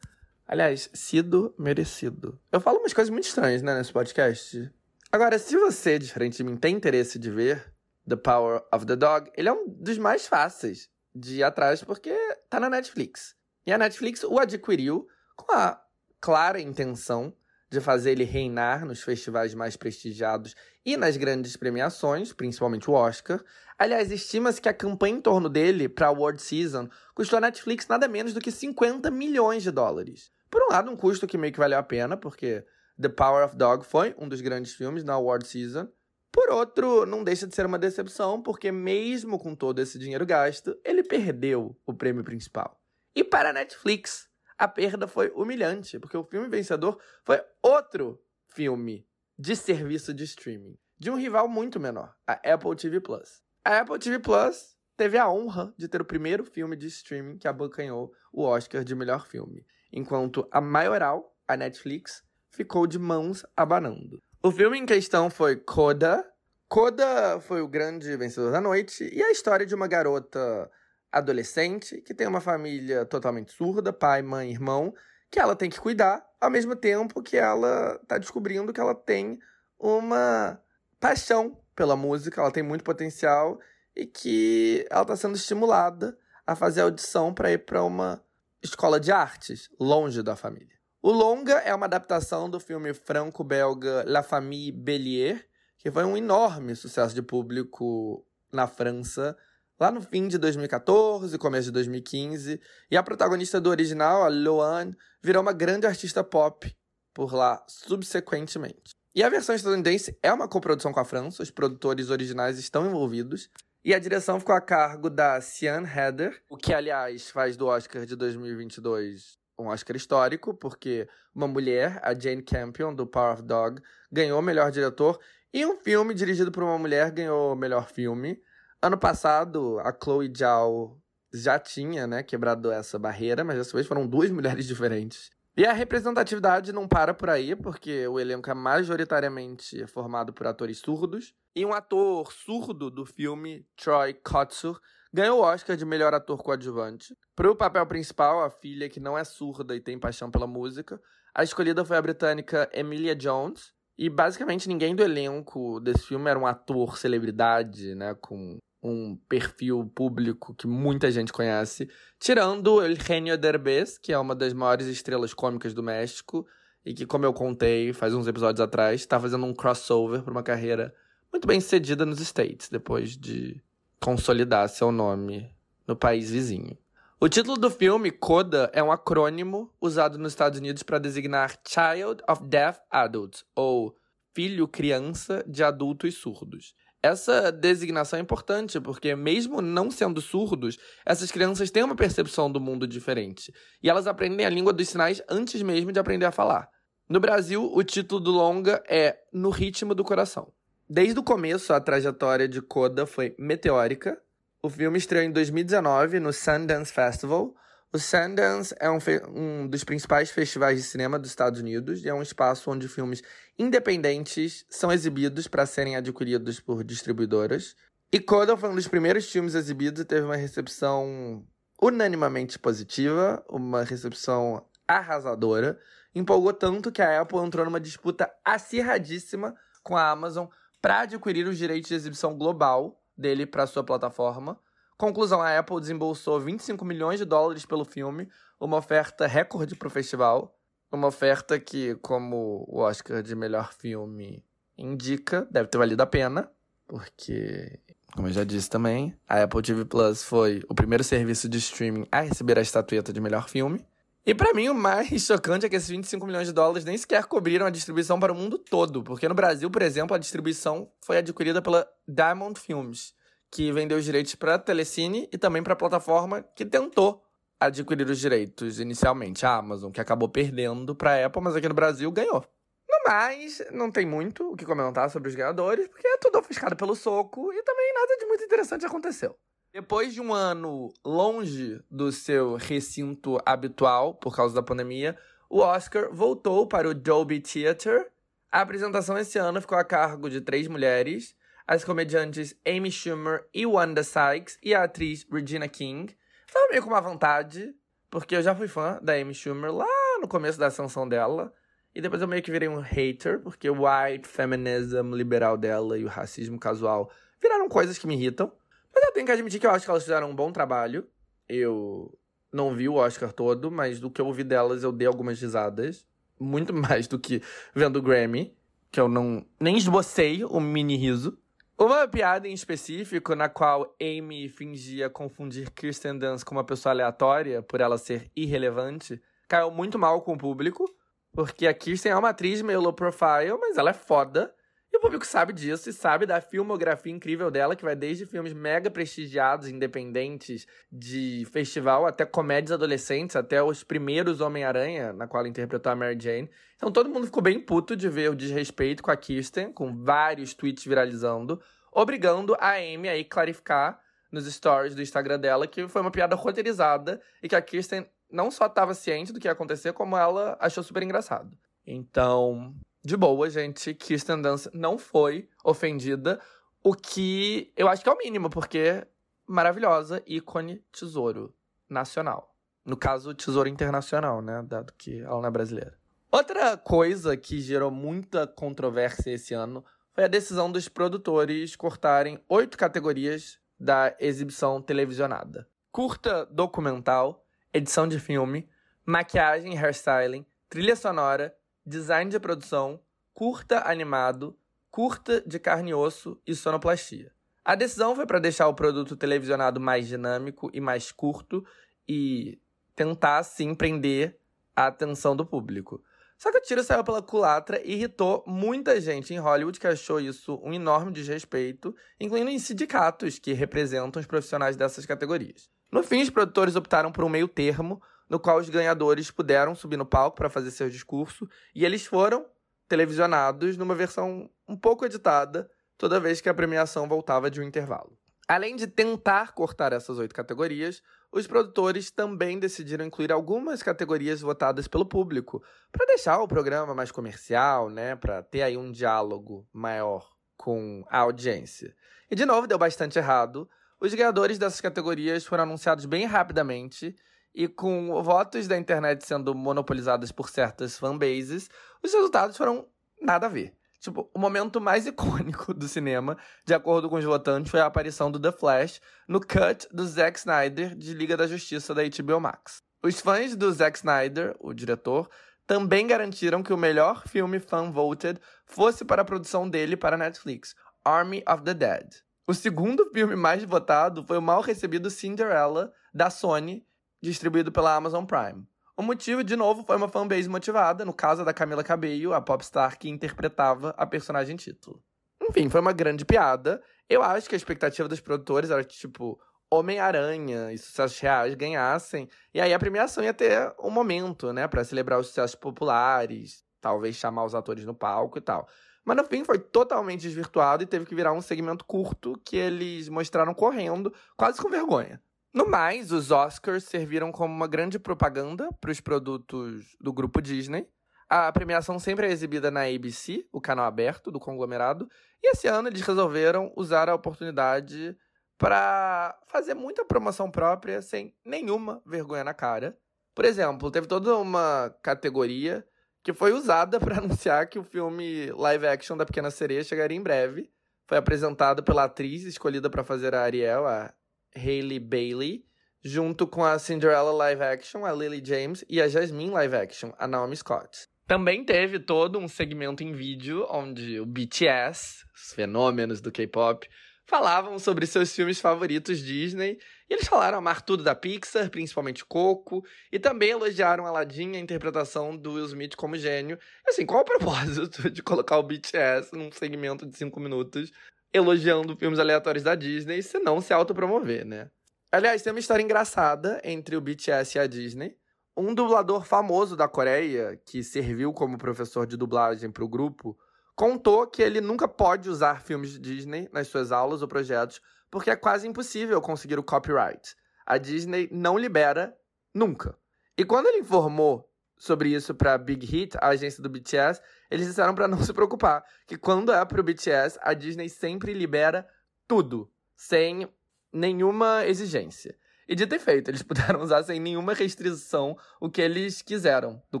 Aliás, sido merecido. Eu falo umas coisas muito estranhas, né, nesse podcast. Agora, se você, diferente de mim, tem interesse de ver The Power of the Dog, ele é um dos mais fáceis de ir atrás porque tá na Netflix. E a Netflix o adquiriu com a clara intenção de fazer ele reinar nos festivais mais prestigiados e nas grandes premiações, principalmente o Oscar. Aliás, estima-se que a campanha em torno dele para a Award Season custou a Netflix nada menos do que 50 milhões de dólares. Por um lado, um custo que meio que valeu a pena, porque The Power of Dog foi um dos grandes filmes na award season. Por outro, não deixa de ser uma decepção, porque mesmo com todo esse dinheiro gasto, ele perdeu o prêmio principal. E para a Netflix, a perda foi humilhante, porque o filme vencedor foi outro filme de serviço de streaming, de um rival muito menor, a Apple TV Plus. A Apple TV Plus teve a honra de ter o primeiro filme de streaming que abocanhou o Oscar de melhor filme. enquanto a maioral, a Netflix, ficou de mãos abanando. O filme em questão foi Coda. Coda foi o grande vencedor da noite e a história de uma garota adolescente que tem uma família totalmente surda, pai, mãe, irmão, que ela tem que cuidar, ao mesmo tempo que ela está descobrindo que ela tem uma paixão pela música, ela tem muito potencial e que ela está sendo estimulada a fazer audição para ir para uma escola de artes, longe da família. O longa é uma adaptação do filme franco-belga La Famille Bélier, que foi um enorme sucesso de público na França lá no fim de 2014, começo de 2015, e a protagonista do original, a Loane, virou uma grande artista pop por lá subsequentemente. E a versão estadunidense é uma coprodução com a França, os produtores originais estão envolvidos, e a direção ficou a cargo da Sian Heder, o que, aliás, faz do Oscar de 2022 um Oscar histórico, porque uma mulher, a Jane Campion, do Power of Dog, ganhou o melhor diretor, e um filme dirigido por uma mulher ganhou o melhor filme. Ano passado, a Chloe Zhao já tinha, né, quebrado essa barreira, mas dessa vez foram duas <laughs> mulheres diferentes. E a representatividade não para por aí, porque o elenco é majoritariamente formado por atores surdos. E um ator surdo do filme, Troy Kotsur, ganhou o Oscar de melhor ator coadjuvante. Para o papel principal, a filha que não é surda e tem paixão pela música, a escolhida foi a britânica Emilia Jones. E basicamente ninguém do elenco desse filme era um ator celebridade, né, com um perfil público que muita gente conhece, tirando Eugenio Derbez, que é uma das maiores estrelas cômicas do México e que, como eu contei faz uns episódios atrás, está fazendo um crossover para uma carreira muito bem sucedida nos States, depois de consolidar seu nome no país vizinho. O título do filme, Coda, é um acrônimo usado nos Estados Unidos para designar Child of Deaf Adults, ou Filho Criança de Adultos Surdos. Essa designação é importante porque, mesmo não sendo surdos, essas crianças têm uma percepção do mundo diferente. E elas aprendem a língua dos sinais antes mesmo de aprender a falar. No Brasil, o título do longa é No Ritmo do Coração. Desde o começo, a trajetória de Coda foi meteórica. O filme estreou em 2019 no Sundance Festival, o Sundance é um, um, dos principais festivais de cinema dos Estados Unidos e é um espaço onde filmes independentes são exibidos para serem adquiridos por distribuidoras. E Coda foi um dos primeiros filmes exibidos e teve uma recepção unanimamente positiva, uma recepção arrasadora. Empolgou tanto que a Apple entrou numa disputa acirradíssima com a Amazon para adquirir os direitos de exibição global dele para sua plataforma. Conclusão, a Apple desembolsou 25 milhões de dólares pelo filme, uma oferta recorde para o festival. Uma oferta que, como o Oscar de melhor filme indica, deve ter valido a pena, porque, como eu já disse também, a Apple TV Plus foi o primeiro serviço de streaming a receber a estatueta de melhor filme. E para mim o mais chocante é que esses 25 milhões de dólares nem sequer cobriram a distribuição para o mundo todo, porque no Brasil, por exemplo, a distribuição foi adquirida pela Diamond Films, que vendeu os direitos para a Telecine e também para a plataforma que tentou adquirir os direitos inicialmente, a Amazon, que acabou perdendo para a Apple, mas aqui no Brasil ganhou. No mais, não tem muito o que comentar sobre os ganhadores, porque é tudo ofuscado pelo soco e também nada de muito interessante aconteceu. Depois de um ano longe do seu recinto habitual por causa da pandemia, o Oscar voltou para o Dolby Theatre. A apresentação esse ano ficou a cargo de três mulheres, as comediantes Amy Schumer e Wanda Sykes e a atriz Regina King. Estava meio com uma vontade, porque eu já fui fã da Amy Schumer lá no começo da ascensão dela. E depois eu meio que virei um hater, porque o white feminism liberal dela e o racismo casual viraram coisas que me irritam. Mas eu tenho que admitir que eu acho que elas fizeram um bom trabalho. Eu não vi o Oscar todo, mas do que eu ouvi delas eu dei algumas risadas. Muito <laughs> mais do que vendo o Grammy, que eu não nem esbocei o mini riso. Uma piada em específico, na qual Amy fingia confundir Kirsten Dunst com uma pessoa aleatória por ela ser irrelevante, caiu muito mal com o público, porque a Kirsten é uma atriz meio low profile, mas ela é foda. E o público sabe disso e sabe da filmografia incrível dela, que vai desde filmes mega prestigiados, independentes, de festival, até comédias adolescentes, até os primeiros Homem-Aranha, na qual ela interpretou a Mary Jane. Então todo mundo ficou bem puto de ver o desrespeito com a Kirsten, com vários tweets viralizando, obrigando a Amy a clarificar nos stories do Instagram dela que foi uma piada roteirizada e que a Kirsten não só estava ciente do que ia acontecer, como ela achou super engraçado. Então, de boa, gente, Kirsten Dunst não foi ofendida, o que eu acho que é o mínimo, porque maravilhosa, ícone, tesouro nacional. No caso, tesouro internacional, né? Dado que ela não é brasileira. Outra coisa que gerou muita controvérsia esse ano foi a decisão dos produtores cortarem oito categorias da exibição televisionada: curta documental, edição de filme, maquiagem e hairstyling, trilha sonora, design de produção, curta animado, curta de carne e osso e sonoplastia. A decisão foi para deixar o produto televisionado mais dinâmico e mais curto e tentar, assim, prender a atenção do público. Só que o tiro saiu pela culatra e irritou muita gente em Hollywood que achou isso um enorme desrespeito, incluindo em sindicatos que representam os profissionais dessas categorias. No fim, os produtores optaram por um meio termo, no qual os ganhadores puderam subir no palco para fazer seu discurso, e eles foram televisionados numa versão um pouco editada, toda vez que a premiação voltava de um intervalo. Além de tentar cortar essas oito categorias, os produtores também decidiram incluir algumas categorias votadas pelo público, para deixar o programa mais comercial, né, para ter aí um diálogo maior com a audiência. E de novo deu bastante errado. Os ganhadores dessas categorias foram anunciados bem rapidamente e com votos da internet sendo monopolizados por certas fanbases, os resultados foram nada a ver. Tipo, o momento mais <laughs> icônico do cinema, de acordo com os votantes, foi a aparição do The Flash no cut do Zack Snyder de Liga da Justiça da HBO Max. Os fãs do Zack Snyder, o diretor, também garantiram que o melhor filme fan-voted fosse para a produção dele para a Netflix, Army of the Dead. O segundo filme mais votado foi o mal recebido Cinderella, da Sony, distribuído pela Amazon Prime. O motivo, de novo, foi uma fanbase motivada, no caso da Camila Cabello, a popstar que interpretava a personagem título. Enfim, foi uma grande piada. Eu acho que a expectativa dos produtores era que, tipo, Homem-Aranha e sucessos reais ganhassem. E aí a premiação ia ter um momento, né, para celebrar os sucessos populares, talvez chamar os atores no palco e tal. Mas no fim foi totalmente desvirtuado e teve que virar um segmento curto que eles mostraram correndo, quase com vergonha. No mais, os Oscars serviram como uma grande propaganda para os produtos do grupo Disney. A premiação sempre é exibida na ABC, o canal aberto do conglomerado, e esse ano eles resolveram usar a oportunidade para fazer muita promoção própria sem nenhuma vergonha na cara. Por exemplo, teve toda uma categoria que foi usada para <laughs> anunciar que o filme live action da Pequena Sereia chegaria em breve. Foi apresentado pela atriz escolhida para fazer a Ariel, a Hailey Bailey, junto com a Cinderella live action, a Lily James, e a Jasmine live action, a Naomi Scott. Também teve todo um segmento em vídeo onde o BTS, os fenômenos do K-pop, falavam sobre seus filmes favoritos Disney. E eles falaram amar tudo da Pixar, principalmente Coco, e também elogiaram Aladdin a interpretação do Will Smith como gênio. Assim, qual o <laughs> propósito de colocar o BTS num segmento de cinco minutos elogiando filmes aleatórios da Disney, se não se autopromover, né? Aliás, tem uma história engraçada entre o BTS e a Disney. Um dublador famoso da Coreia, que serviu como professor de dublagem para o grupo, contou que ele nunca pode usar filmes de Disney nas suas aulas ou projetos porque é quase impossível conseguir o copyright. A Disney não libera nunca. E quando ele informou sobre isso para Big Hit, a agência do BTS, eles disseram para não <laughs> se preocupar, que quando é pro BTS, a Disney sempre libera tudo, sem nenhuma exigência. E de ter feito, eles <laughs> puderam usar sem nenhuma restrição o que eles quiseram do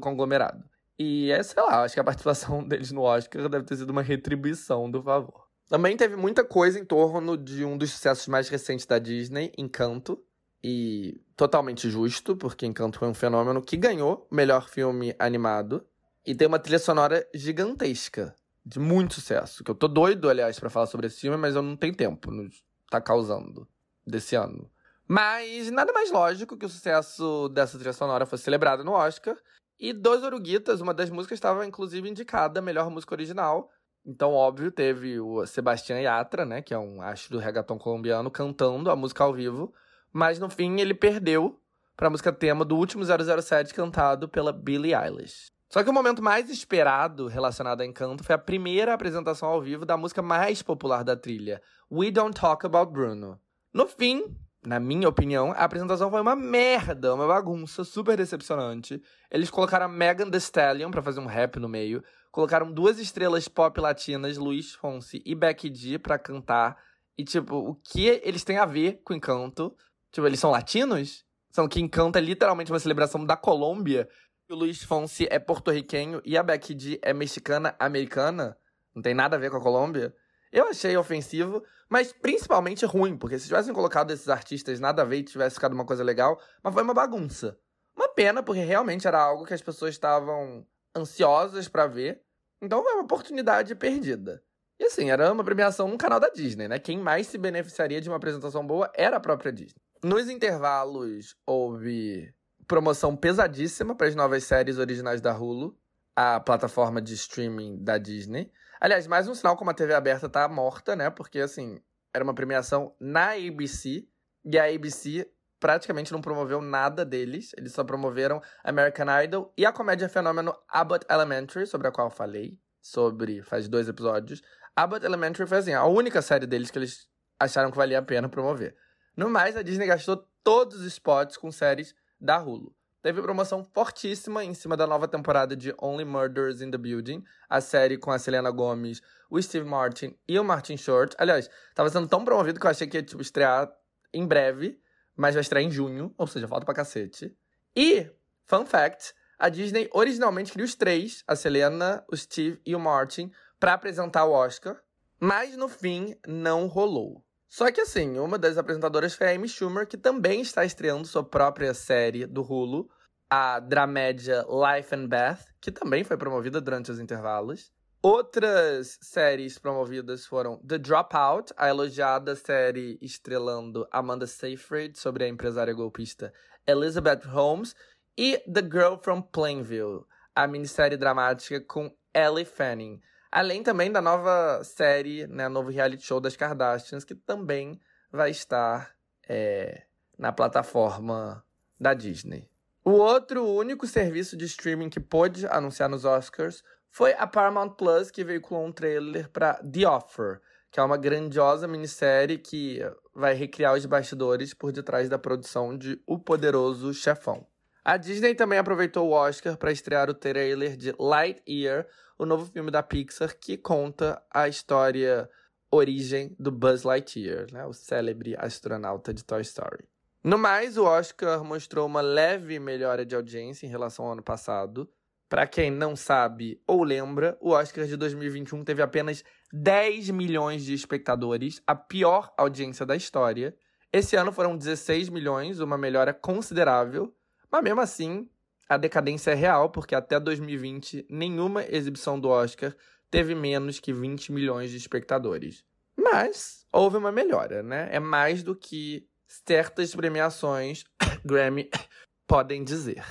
conglomerado. E é, sei lá, acho que a participação <laughs> deles no Oscar deve ter sido uma retribuição do favor. Também teve muita coisa em torno de um dos sucessos mais recentes da Disney, Encanto. E totalmente justo, porque Encanto foi um fenômeno que ganhou melhor filme animado. E tem uma trilha sonora gigantesca, de muito sucesso. Que eu tô doido, aliás, para falar sobre esse filme, mas eu não tenho tempo. Não tá causando desse ano. Mas nada mais lógico que o sucesso dessa trilha sonora fosse celebrado no Oscar. E Dois Oruguitas, uma das músicas, estava inclusive indicada a melhor música original. Então, óbvio, teve o Sebastián Yatra, né, que é um astro do reggaeton colombiano, cantando a música ao vivo. Mas no fim ele perdeu para a música tema do último 007 cantado pela Billie Eilish. Só que o momento mais esperado relacionado a Encanto foi a primeira apresentação ao vivo da música mais popular da trilha, We Don't Talk About Bruno. No fim, na minha opinião, a apresentação foi uma merda, uma bagunça, super decepcionante. Eles colocaram a Megan Thee Stallion pra fazer um rap no meio. Colocaram duas estrelas pop latinas, Luiz Fonsi e Becky G, pra cantar. E, tipo, o que eles têm a ver com Encanto? Tipo, eles são latinos? São que Encanto é literalmente uma celebração da Colômbia. E o Luiz Fonsi é porto-riquenho e a Becky G é mexicana-americana. Não tem nada a ver com a Colômbia. Eu achei ofensivo, mas principalmente ruim, porque se tivessem colocado esses artistas nada a ver e tivesse ficado uma coisa legal, mas foi uma bagunça. Uma pena, porque realmente era algo que as pessoas estavam ansiosas para ver. Então foi uma oportunidade perdida. E assim, era uma premiação no canal da Disney, né? Quem mais se beneficiaria de uma apresentação boa era a própria Disney. Nos intervalos, houve promoção pesadíssima para as novas séries originais da Hulu, a plataforma de streaming da Disney. Aliás, mais um sinal como a TV aberta tá morta, né? Porque, assim, era uma premiação na ABC e a ABC praticamente não promoveu nada deles. Eles só promoveram American Idol e a comédia fenômeno Abbott Elementary, sobre a qual eu falei, sobre faz dois episódios. Abbott Elementary foi, assim, a única série deles que eles acharam que valia a pena promover. No mais, a Disney gastou todos os spots com séries da Hulu teve promoção fortíssima em cima da nova temporada de Only Murders in the Building, a série com a Selena Gomez, o Steve Martin e o Martin Short. Aliás, tava sendo tão promovido que eu achei que ia tipo, estrear em breve, mas vai estrear em junho, ou seja, falta pra cacete. E, fun fact, a Disney originalmente queria os três, a Selena, o Steve e o Martin, para apresentar o Oscar, mas no fim não rolou. Só que assim, uma das apresentadoras foi a Amy Schumer, que também está estreando sua própria série do Hulu, a dramédia Life and Beth, que também foi promovida durante os intervalos. Outras séries promovidas foram The Dropout, a elogiada série estrelando Amanda Seyfried sobre a empresária golpista Elizabeth Holmes, e The Girl from Plainville, a minissérie dramática com Ellie Fanning. Além também da nova série, né, novo reality show das Kardashians, que também vai estar é, na plataforma da Disney. O outro único serviço de streaming que pôde anunciar nos Oscars foi a Paramount Plus, que veiculou um trailer para The Offer, que é uma grandiosa minissérie que vai recriar os bastidores por detrás da produção de O Poderoso Chefão. A Disney também aproveitou o Oscar para estrear o trailer de Lightyear, o novo filme da Pixar que conta a história origem do Buzz Lightyear, né, o célebre astronauta de Toy Story. No mais, o Oscar mostrou uma leve melhora de audiência em relação ao ano passado. Para quem não sabe ou lembra, o Oscar de 2021 teve apenas 10 milhões de espectadores, a pior audiência da história. Esse ano foram 16 milhões, uma melhora considerável, mas mesmo assim, a decadência é real, porque até 2020 nenhuma exibição do Oscar teve menos que 20 milhões de espectadores. Mas houve uma melhora, né? É mais do que certas premiações <coughs> Grammy <coughs> podem dizer.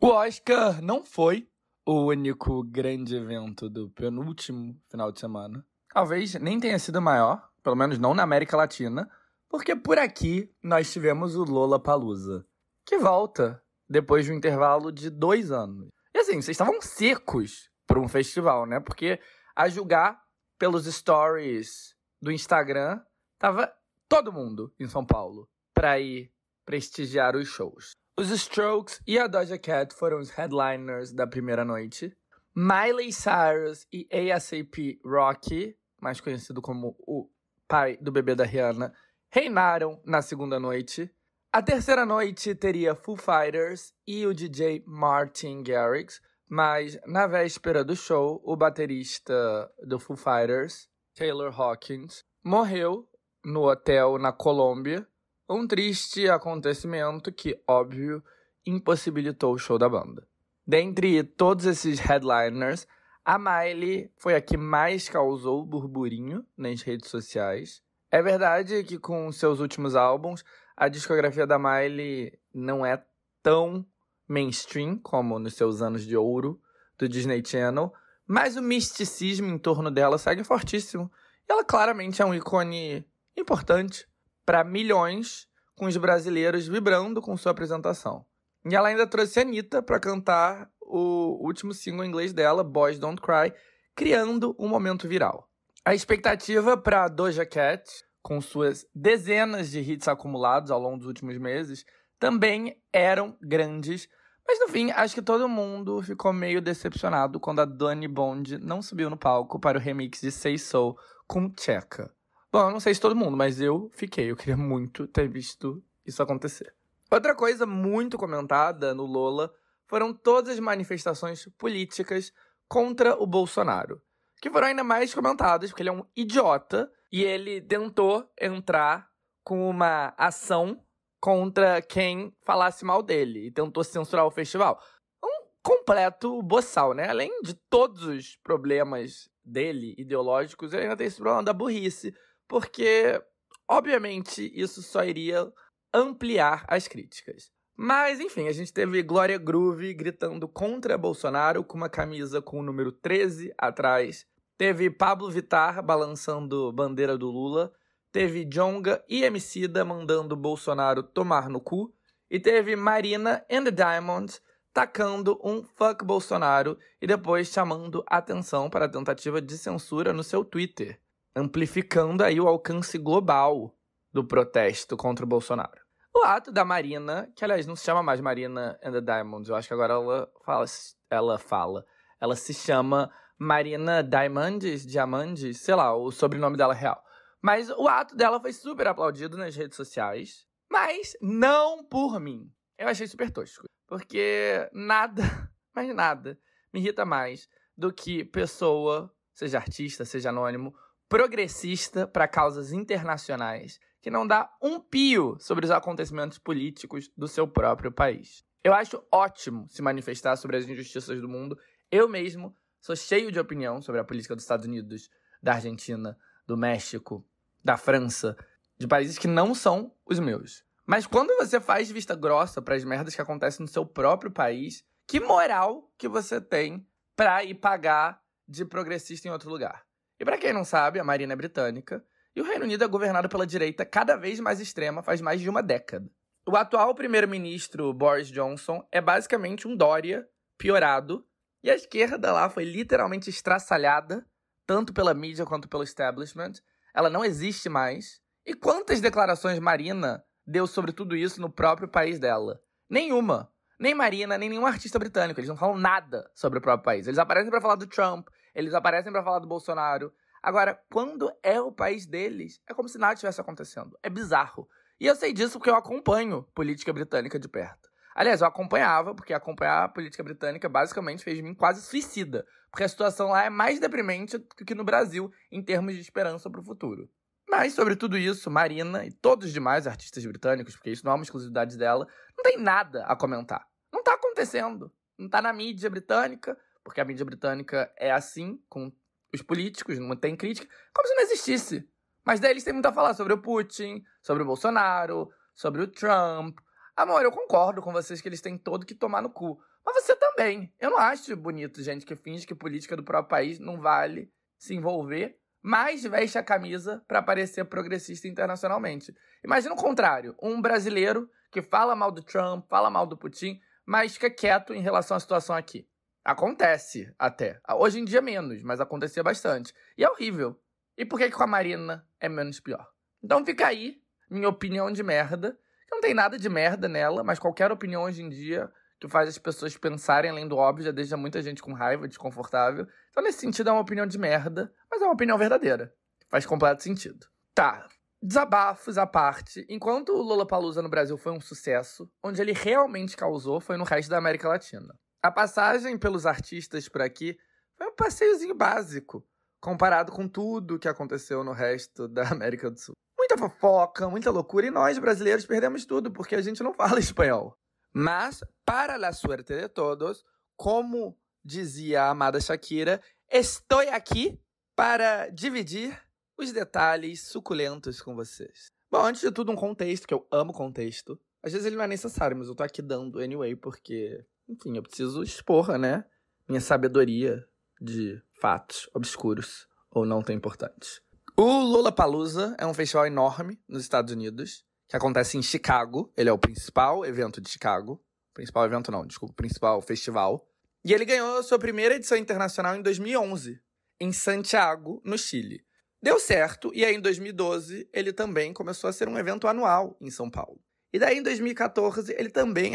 O Oscar não foi o único grande evento do penúltimo final de semana. Talvez nem tenha sido maior, pelo menos não na América Latina, porque por aqui nós tivemos o Lola Palusa que volta depois de um intervalo de dois anos. E assim, vocês estavam secos para um festival, né? Porque a julgar pelos stories do Instagram, tava todo mundo em São Paulo para ir prestigiar os shows. Os Strokes e a Doja Cat foram os headliners da primeira noite. Miley Cyrus e ASAP Rocky, mais conhecido como o pai do bebê da Rihanna, reinaram na segunda noite. A terceira noite teria Foo Fighters e o DJ Martin Garrix, mas na véspera do show, o baterista do Foo Fighters, Taylor Hawkins, morreu no hotel na Colômbia, um triste acontecimento que, óbvio, impossibilitou o show da banda. Dentre todos esses headliners, a Miley foi a que mais causou burburinho nas redes sociais. É verdade que com seus últimos álbuns, a discografia da Miley não é tão mainstream como nos seus anos de ouro do Disney Channel, mas o misticismo em torno dela segue fortíssimo. E ela claramente é um ícone importante para milhões, com os brasileiros vibrando com sua apresentação. E ela ainda trouxe a Anitta para cantar o último single inglês dela, Boys Don't Cry, criando um momento viral. A expectativa para Doja Cat com suas dezenas de hits acumulados ao longo dos últimos meses, também eram grandes. Mas no fim, acho que todo mundo ficou meio decepcionado quando a Dani Bond não subiu no palco para o remix de Say So com Tcheca. Bom, eu não sei se todo mundo, mas eu fiquei. Eu queria muito ter visto isso acontecer. Outra coisa muito comentada no Lola foram todas as manifestações políticas contra o Bolsonaro, que foram ainda mais comentadas porque ele é um idiota e ele tentou entrar com uma ação contra quem falasse mal dele e tentou censurar o festival. Um completo boçal, né? Além de todos os problemas dele, ideológicos, ele ainda tem esse problema da burrice, porque, obviamente, isso só iria ampliar as críticas. Mas, enfim, a gente teve Glória Groove gritando contra Bolsonaro com uma camisa com o número 13 atrás. Teve Pablo Vittar balançando bandeira do Lula. Teve Jonga e Emicida mandando Bolsonaro tomar no cu. E teve Marina and the Diamonds tacando um fuck Bolsonaro e depois chamando atenção para a tentativa de censura no seu Twitter, amplificando aí o alcance global do protesto contra o Bolsonaro. O ato da Marina, que aliás não se chama mais Marina and the Diamonds, eu acho que agora ela fala, ela fala, ela se chama Marina Diamonds, Diamandes, sei lá, o sobrenome dela é real. Mas o ato dela foi super aplaudido nas redes sociais, mas não por mim. Eu achei super tosco, porque nada, <laughs> mas nada, me irrita mais do que pessoa, seja artista, seja anônimo, progressista para causas internacionais que não dá um pio sobre os acontecimentos políticos do seu próprio país. Eu acho ótimo se manifestar sobre as injustiças do mundo. Eu mesmo sou cheio de opinião sobre a política dos Estados Unidos, da Argentina, do México, da França, de países que não são os meus. Mas quando você faz vista grossa para as merdas que acontecem no seu próprio país, que moral que você tem para ir pagar de progressista em outro lugar? E para quem não sabe, a Marina é britânica e o Reino Unido é governado pela direita cada vez mais extrema faz mais de uma década. O atual primeiro-ministro Boris Johnson é basicamente um Dória piorado, e a esquerda lá foi literalmente estraçalhada, tanto pela mídia quanto pelo establishment. Ela não existe mais. E quantas declarações Marina deu sobre tudo isso no próprio país dela? Nenhuma. Nem Marina, nem nenhum artista britânico. Eles não falam nada sobre o próprio país. Eles aparecem para falar do Trump, eles aparecem para falar do Bolsonaro, Agora, quando é o país deles, é como se nada estivesse acontecendo. É bizarro. E eu sei disso porque eu acompanho política britânica de perto. Aliás, eu acompanhava, porque acompanhar a política britânica basicamente fez de mim quase suicida. Porque a situação lá é mais deprimente do que no Brasil, em termos de esperança para o futuro. Mas, sobre tudo isso, Marina e todos os demais artistas britânicos, porque isso não é uma exclusividade dela, não tem nada a comentar. Não está acontecendo. Não está na mídia britânica, porque a mídia britânica é assim, com os políticos, não tem crítica, como se não existisse. Mas daí eles têm muito a falar sobre o Putin, sobre o Bolsonaro, sobre o Trump. Amor, eu concordo com vocês que eles têm todo que tomar no cu. Mas você também. Eu não acho bonito gente que finge que política do próprio país não vale se envolver, mas veste a camisa para parecer progressista internacionalmente. Imagina o contrário: um brasileiro que fala mal do Trump, fala mal do Putin, mas fica quieto em relação à situação aqui. Acontece até. Hoje em dia menos, mas acontecia bastante. E é horrível. E por que, que com a Marina é menos pior? Então fica aí, minha opinião de merda. Não tem nada de merda nela, mas qualquer opinião hoje em dia que faz as pessoas pensarem além do óbvio já deixa muita gente com raiva, desconfortável. Então, nesse sentido, é uma opinião de merda, mas é uma opinião verdadeira. Faz completo sentido. Tá. Desabafos à parte, enquanto o Lollapalooza no Brasil foi um sucesso, onde ele realmente causou foi no resto da América Latina. A passagem pelos artistas por aqui foi um passeiozinho básico, comparado com tudo que aconteceu no resto da <laughs> América do Sul. Muita fofoca, muita loucura, e nós brasileiros perdemos tudo porque a gente não fala <laughs> espanhol. Mas, para a suerte de todos, como dizia a amada Shakira, estou aqui para dividir os detalhes suculentos com vocês. Bom, antes de tudo, um contexto, que eu amo contexto. Às vezes ele não é necessário, mas eu tô aqui dando anyway, porque enfim, eu preciso expor, né, minha sabedoria de fatos obscuros ou não tão importantes. O Lollapalooza é um festival enorme nos Estados Unidos, que acontece em Chicago. Ele é o principal evento de Chicago. Principal evento não, desculpa, principal festival. E ele ganhou sua primeira edição internacional em 2011, em Santiago, no Chile. Deu certo, e aí em 2012 ele também começou a ser um evento anual em São Paulo. E daí em 2014 ele também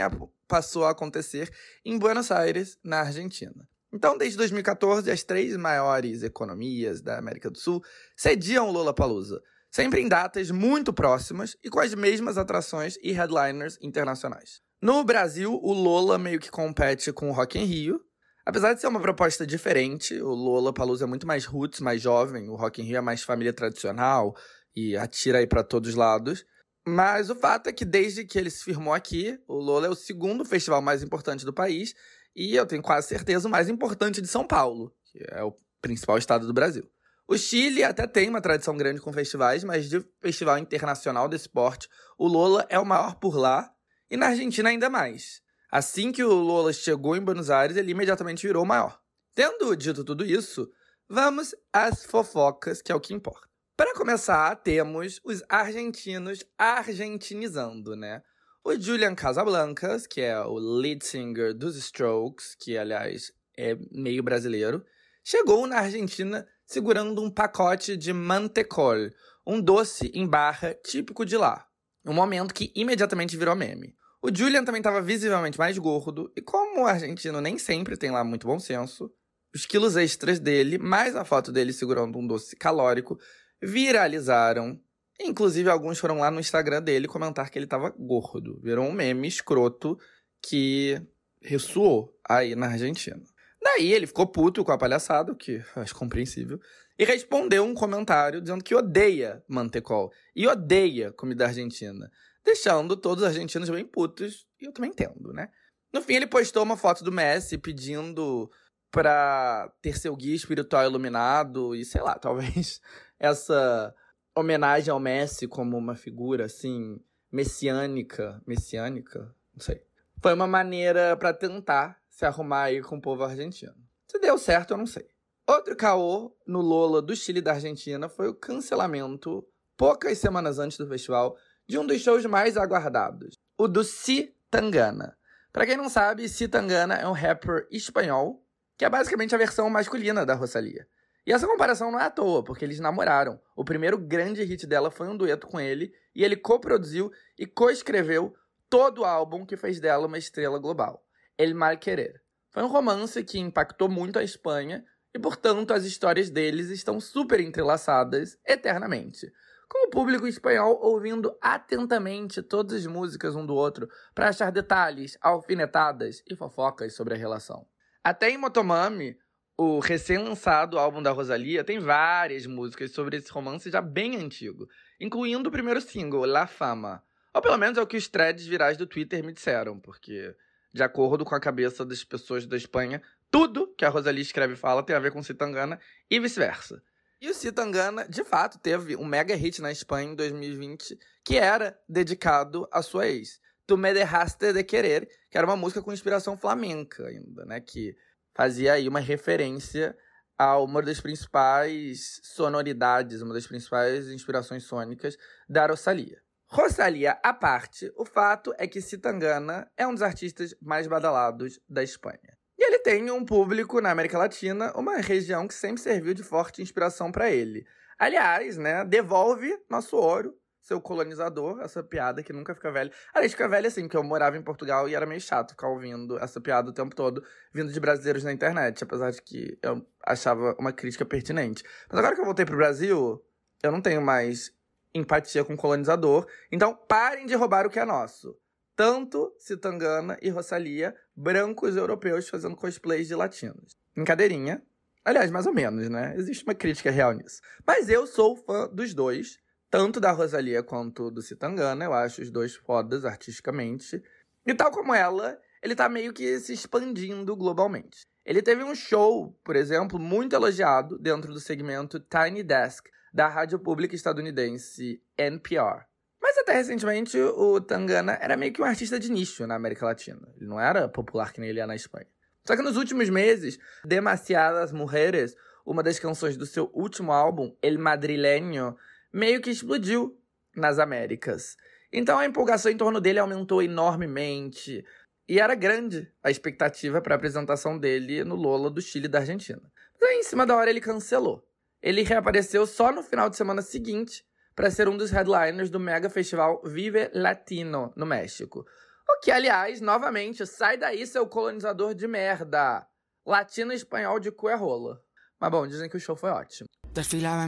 passou a acontecer em Buenos Aires, na Argentina. Então, desde 2014, as três maiores economias da América do Sul cediam o Lollapalooza, sempre em datas muito próximas e com as mesmas atrações e headliners internacionais. No Brasil, o Lola meio que compete com o Rock in Rio, Apesar de ser uma proposta diferente, o Lola Palusa é muito mais roots, mais jovem, o Rock in Rio é mais família tradicional e atira aí para todos os lados. Mas o fato é que desde que ele se firmou aqui, o Lola é o segundo festival mais importante do país e eu tenho quase certeza o mais importante de São Paulo, que é o principal estado do Brasil. O Chile até tem uma tradição grande com festivais, mas de festival internacional desse porte, o Lola é o maior por lá e na Argentina ainda mais. Assim que o Lola chegou em Buenos Aires, ele imediatamente virou maior. Tendo dito tudo isso, vamos às fofocas, que é o que importa. Para começar, temos os argentinos argentinizando, né? O Julian Casablancas, que é o lead singer dos Strokes, que aliás é meio brasileiro, chegou na Argentina segurando um pacote de mantecol, um doce em barra típico de lá. Um momento que imediatamente virou meme. O Julian também estava visivelmente mais gordo, e como o argentino nem sempre tem lá muito bom senso, os quilos extras dele, mais a foto dele segurando um doce calórico, viralizaram. Inclusive, alguns foram lá no Instagram dele comentar que ele estava gordo. Virou um meme escroto que ressoou aí na Argentina. Daí ele ficou puto com a palhaçada, o que acho compreensível, e respondeu um comentário dizendo que odeia mantecol e odeia comida argentina deixando todos os argentinos bem putos, e eu também entendo, né? No fim, ele postou uma foto do Messi pedindo pra ter seu guia espiritual iluminado e sei lá, talvez essa homenagem ao Messi como uma figura assim messiânica, messiânica, não sei. Foi uma maneira para tentar se arrumar aí com o povo argentino. Se deu certo, eu não sei. Outro caô no Lola do Chile e da Argentina foi o cancelamento poucas semanas antes do festival de um dos shows mais aguardados, o do Si Tangana. Para quem não sabe, Si Tangana é um rapper espanhol, que é basicamente a versão masculina da Rosalia. E essa comparação não é à toa, porque eles namoraram. O primeiro grande hit dela foi um dueto com ele, e ele coproduziu e coescreveu todo o álbum que fez dela uma estrela global, El Mal Querer. Foi um romance que impactou muito a Espanha, e portanto as histórias deles estão super entrelaçadas eternamente com o público espanhol ouvindo atentamente todas as músicas um do outro para achar detalhes, alfinetadas e fofocas sobre a relação. Até em Motomami, o recém-lançado álbum da Rosalia tem várias músicas sobre esse romance já bem antigo, incluindo o primeiro single, La Fama. Ou pelo menos é o que os threads virais do Twitter me disseram, porque, de acordo com a cabeça das pessoas da Espanha, tudo que a Rosalia escreve e fala tem a ver com Citangana e vice-versa. E o Citangana, de fato, teve um mega hit na Espanha em 2020, que era dedicado à sua ex. Tu me dejaste de querer, que era uma música com inspiração flamenca ainda, né? Que fazia aí uma referência a uma das principais sonoridades, uma das principais inspirações sônicas da Rosalia. Rosalia à parte, o fato é que Citangana é um dos artistas mais badalados da Espanha. E ele tem um público na América Latina, uma região que sempre serviu de forte inspiração para ele. Aliás, né, devolve nosso ouro, seu colonizador, essa piada que nunca fica velha. Aliás, fica velha assim, porque eu morava em Portugal e era meio chato ficar ouvindo essa piada o tempo todo, vindo de brasileiros na internet, apesar de que eu achava uma crítica pertinente. Mas agora que eu voltei pro Brasil, eu não tenho mais empatia com o colonizador, então parem de roubar o que é nosso tanto Citangana e Rosalia, brancos europeus fazendo cosplays de latinos. Brincadeirinha. Aliás, mais ou menos, né? Existe uma crítica real nisso. Mas eu sou fã dos dois, tanto da Rosalia quanto do Citangana. Eu acho os dois fodas artisticamente. E tal como ela, ele tá meio que se expandindo globalmente. Ele teve um show, por exemplo, muito elogiado dentro do segmento Tiny Desk da rádio pública estadunidense NPR. Mas até recentemente o Tangana era meio que um artista de nicho na América Latina. Ele não era popular que nem ele é na Espanha. Só que nos últimos meses, Demasiadas Mujeres, uma das canções do seu último álbum, El Madrileño, meio que explodiu nas Américas. Então a empolgação em torno dele aumentou enormemente. E era grande a expectativa para a apresentação dele no Lola do Chile e da Argentina. Mas aí, em cima da hora, ele cancelou. ele reapareceu só no final de semana seguinte para ser um dos headliners do mega festival Vive Latino no México. O que, aliás, novamente, sai daí seu colonizador de merda. Latino espanhol de cu é rola. Mas bom, dizem que o show foi ótimo. Desfilava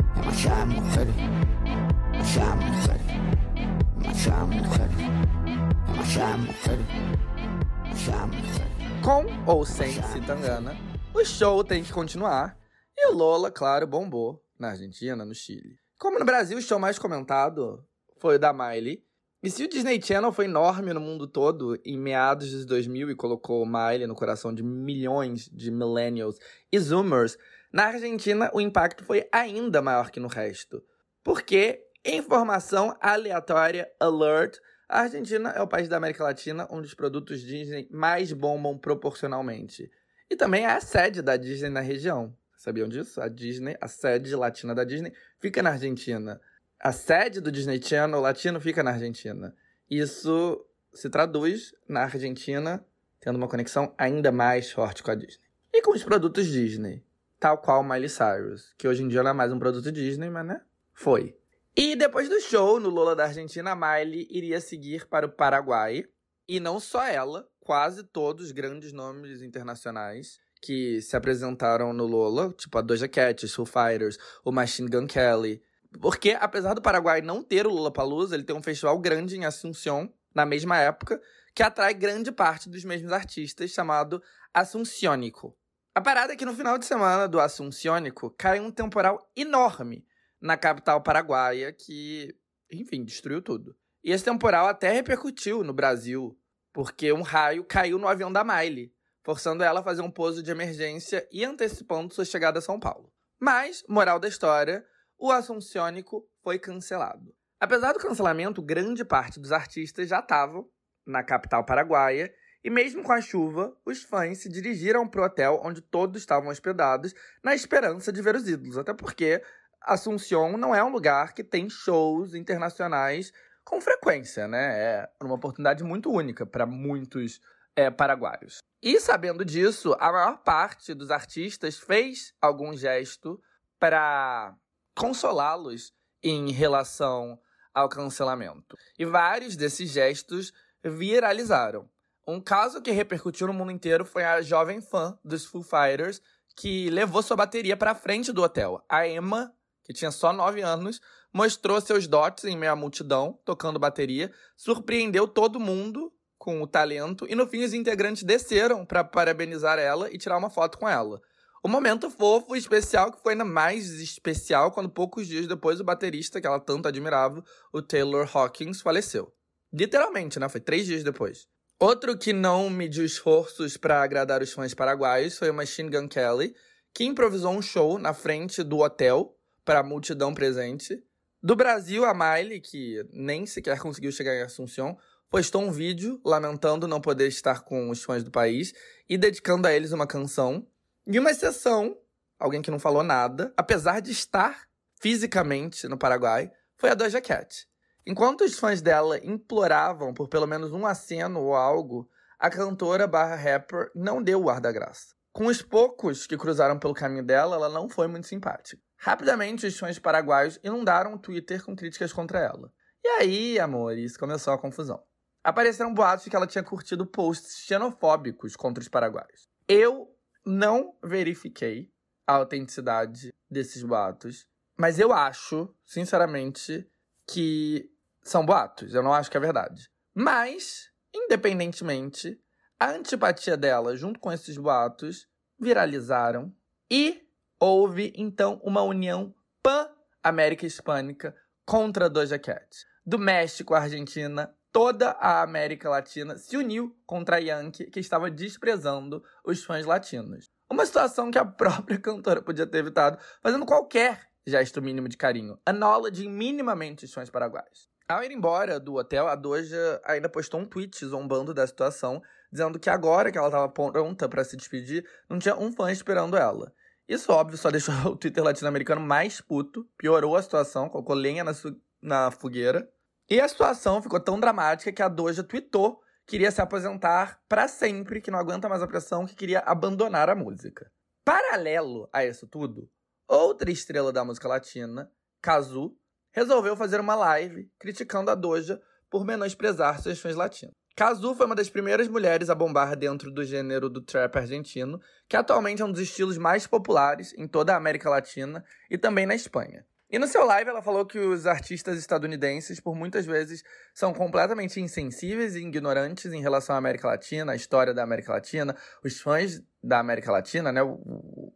Com ou sem Citangana, o show tem que continuar. E o Lola, claro, bombou na Argentina, no Chile. Como no Brasil, o show mais comentado foi o da Miley. E se o Disney Channel foi enorme no mundo todo em meados de 2000 e colocou Miley no coração de milhões de millennials e zoomers, na Argentina o impacto foi ainda maior que no resto. Porque, informação aleatória, alert, a Argentina é o país da América Latina onde os produtos Disney mais bombam proporcionalmente. E também é a sede da Disney na região. Sabiam disso? A Disney, a sede latina da Disney, fica na Argentina. A sede do Disney Channel latino fica na Argentina. Isso se traduz na Argentina tendo uma conexão ainda mais forte com a Disney. E com os produtos Disney, tal qual Miley Cyrus, que hoje em dia não é mais um produto Disney, mas né? Foi. E depois do show no Lola da Argentina, Miley iria seguir para o Paraguai. E não só ela, quase todos os grandes nomes internacionais que se apresentaram no Lola, tipo a Doja Cat, Foo Fighters, o Machine Gun Kelly. Porque, apesar do Paraguai não ter o Lollapalooza, ele tem um festival grande em Assunção, na mesma época, que atrai grande parte dos mesmos artistas, chamado Assuncionico. A parada é que no final de semana do Assuncionico caiu um temporal enorme na capital paraguaia que, enfim, destruiu tudo. E esse temporal até repercutiu no Brasil, porque um raio caiu no avião da Miley, forçando ela a fazer um pouso de emergência e antecipando sua chegada a São Paulo. Mas, moral da história, o Assuncionico foi cancelado. Apesar do cancelamento, grande parte dos artistas já estavam na capital paraguaia e mesmo com a chuva, os fãs se dirigiram para o hotel onde todos estavam hospedados na esperança de ver os ídolos, até porque Assunção não é um lugar que tem shows internacionais com frequência, né? É uma oportunidade muito única para muitos é, paraguaios. E sabendo disso, a maior parte dos artistas fez algum gesto para consolá-los em relação ao cancelamento. E vários desses gestos viralizaram. Um caso que repercutiu no mundo inteiro foi a jovem fã dos Foo Fighters que levou sua bateria para frente do hotel. A Emma, que tinha só 9 anos, mostrou seus dotes em meio à multidão, tocando bateria, surpreendeu todo mundo com o talento e no fim os integrantes desceram para parabenizar ela e tirar uma foto com ela. O momento fofo e especial que foi ainda mais especial quando poucos dias depois o baterista que ela tanto admirava, o Taylor Hawkins, faleceu. Literalmente, né? Foi três dias depois. Outro que não mediu esforços para agradar os fãs paraguaios foi o Machine Gun Kelly, que improvisou um show na frente do hotel para a multidão presente. Do Brasil, a Miley, que nem sequer conseguiu chegar em Assunção, postou um vídeo lamentando não poder estar com os fãs do país e dedicando a eles uma canção. E uma exceção, alguém que não falou nada, apesar de estar fisicamente no Paraguai, foi a Doja Cat. Enquanto os fãs dela imploravam por pelo menos um aceno ou algo, a cantora barra rapper não deu o ar da graça. Com os poucos que cruzaram pelo caminho dela, ela não foi muito simpática. Rapidamente, os fãs paraguaios inundaram o Twitter com críticas contra ela. E aí, amores, começou a confusão apareceram boatos de que ela tinha curtido posts xenofóbicos contra os paraguaios. Eu não verifiquei a autenticidade desses boatos, mas eu acho, sinceramente, que são boatos. Eu não acho que é verdade. Mas, independentemente, a antipatia dela, junto com esses boatos, viralizaram e houve então uma união pan-América Hispânica contra Doja Cat. Do México à Argentina, toda a América Latina se uniu contra a Yankee, que estava desprezando os fãs latinos. Uma situação que a própria cantora podia ter evitado fazendo qualquer gesto mínimo de carinho, acknowledging minimamente os fãs paraguaios. Ao ir embora do hotel, a Doja ainda postou um tweet zombando da situação, dizendo que agora que ela estava pronta para se despedir, não tinha um fã esperando ela. Isso, óbvio, só <laughs> deixou o Twitter latino-americano mais puto, piorou a situação, colocou lenha na, na fogueira. E a situação ficou tão dramática que a Doja tweetou que queria se aposentar para sempre, que não aguenta mais a pressão, que queria abandonar a música. Paralelo a isso tudo, outra estrela da música latina, Kazu, resolveu fazer uma live criticando a Doja por menosprezar seus fãs latinos. Kazu foi uma das primeiras mulheres a bombar dentro do gênero do trap argentino, que atualmente é um dos estilos mais populares em toda a América Latina e também na Espanha. E no seu live ela falou que os artistas estadunidenses, por muitas vezes, são completamente insensíveis e ignorantes em relação à América Latina, à história da América Latina, os fãs da América Latina, né,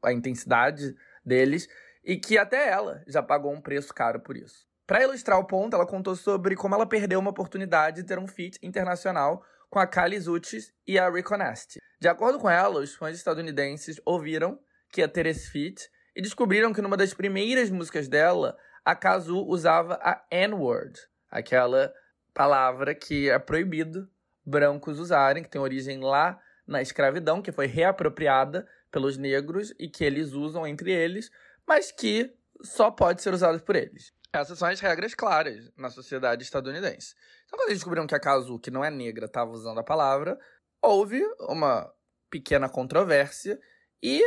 a intensidade deles, e que até ela já pagou um preço caro por isso. Para ilustrar o ponto, ela contou sobre como ela perdeu uma oportunidade de ter um feat internacional com a Kali Uchis e a Rico Nasty. De acordo com ela, os fãs estadunidenses ouviram que ia ter esse feat e descobriram que numa das primeiras músicas dela, a Kazu usava a N-word, aquela palavra que é proibido brancos usarem, que tem origem lá na escravidão, que foi reapropriada pelos negros e que eles usam entre eles, mas que só pode ser usado por eles. Essas são as regras claras na sociedade estadunidense. Então, quando eles descobriram que a Kazu, que não é negra, estava usando a palavra, houve uma pequena controvérsia e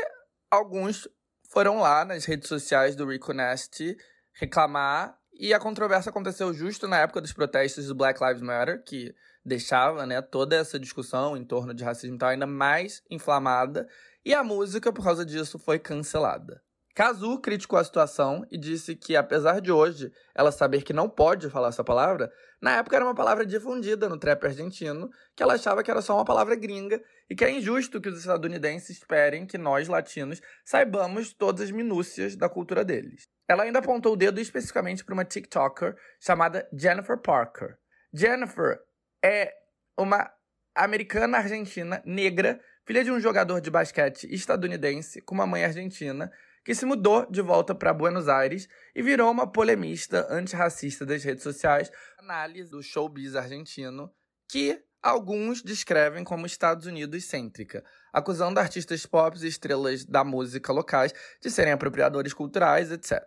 alguns foram lá nas redes sociais do Rico Nasty reclamar e a controvérsia aconteceu justo na época dos protestos do Black Lives Matter, que deixava né, toda essa discussão em torno de racismo tal ainda mais inflamada, e a música, por causa disso, foi cancelada. Kazu criticou a situação e disse que, apesar de hoje ela saber que não pode falar essa palavra, na época era uma palavra difundida no trap argentino, que ela achava que era só uma palavra gringa e que é injusto que os estadunidenses esperem que nós, latinos, saibamos todas as minúcias da cultura deles. Ela ainda apontou o dedo especificamente para uma TikToker chamada Jennifer Parker. Jennifer é uma americana argentina negra, filha de um jogador de basquete estadunidense com uma mãe argentina que se mudou de volta para Buenos Aires e virou uma polemista antirracista das redes sociais, análise do showbiz argentino, que alguns descrevem como Estados Unidos cêntrica, acusando artistas pop e estrelas da música locais de serem apropriadores culturais, etc.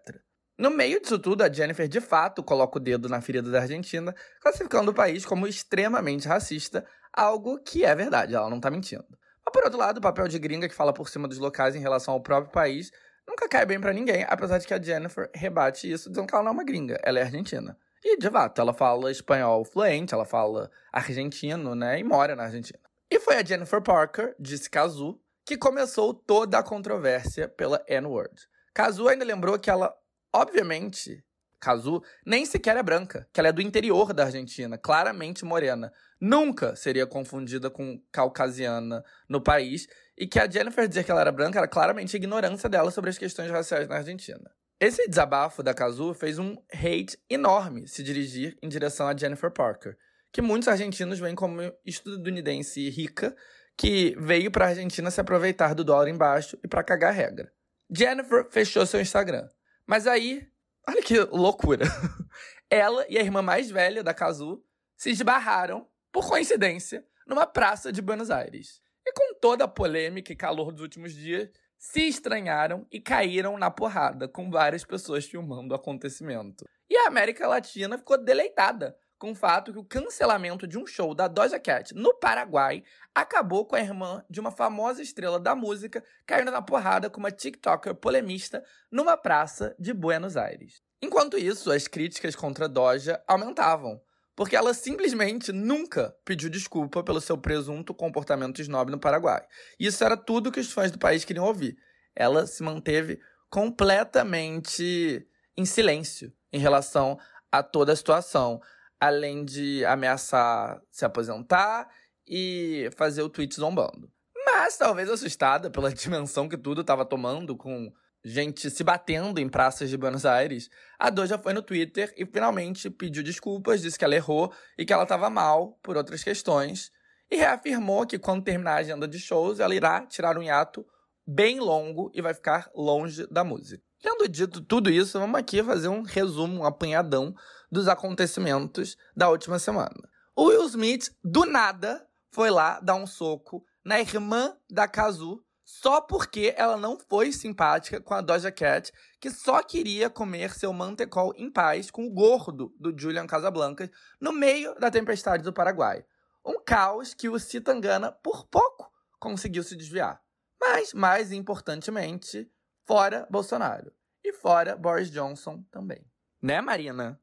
No meio disso tudo, a Jennifer de fato coloca o dedo na ferida da Argentina, classificando o país como extremamente racista, algo que é verdade, ela não está mentindo. Mas por outro lado, o papel de gringa que fala por cima dos locais em relação ao próprio país nunca cai bem para ninguém, apesar de que a Jennifer rebate isso dizendo que ela não é uma gringa, ela é argentina. E, de fato, ela fala espanhol fluente, ela fala argentino, né, e mora na Argentina. E foi a Jennifer Parker, disse Kazu, que começou toda a controvérsia pela N-word. Kazu ainda lembrou que ela, obviamente, Kazu nem sequer é branca, que ela é do interior da Argentina, claramente morena. Nunca seria confundida com caucasiana no país, e que a Jennifer dizer que ela era branca era claramente ignorância dela sobre as questões raciais na Argentina. Esse desabafo da Kazu fez um hate enorme se dirigir em direção a Jennifer Parker, que muitos argentinos veem como estadunidense rica que veio para a Argentina se aproveitar do dólar embaixo e para cagar regra. Jennifer fechou seu Instagram. Mas aí Olha que loucura. <laughs> Ela e a irmã mais velha da Kazu se esbarraram, por coincidência, numa praça de Buenos Aires. E com toda a polêmica e calor dos últimos dias, se estranharam e caíram na porrada, com várias pessoas filmando o acontecimento. E a América Latina ficou deleitada com o fato que o cancelamento de um show da Doja Cat no Paraguai acabou com a irmã de uma famosa estrela da música caindo na porrada com uma TikToker polemista numa praça de Buenos Aires. Enquanto isso, as críticas contra Doja aumentavam, porque ela simplesmente nunca pediu desculpa pelo seu presunto comportamento snob no Paraguai. Isso era tudo que os fãs do país queriam ouvir. Ela se manteve completamente em silêncio em relação a toda a situação além de ameaçar se aposentar e fazer o tweet zombando. Mas, talvez assustada pela <laughs> dimensão que tudo estava tomando, com gente se batendo em praças de Buenos Aires, a Doja foi no Twitter e finalmente pediu desculpas, disse que ela errou e que ela estava mal por outras questões, e reafirmou que quando terminar a agenda de shows, ela irá tirar um hiato bem longo e vai ficar longe da música. Tendo dito tudo isso, vamos aqui fazer um resumo, um apanhadão dos acontecimentos da última semana. O Will Smith, do nada, foi lá dar um soco na irmã da Kazu só porque ela não foi simpática com a Doja Cat, que só queria comer seu mantecol em paz com o gordo do Julian Casablancas no meio da tempestade do Paraguai. Um caos que o Citangana, por pouco, conseguiu se desviar. Mas, mais importantemente, fora Bolsonaro. E fora Boris Johnson também. Né, Marina?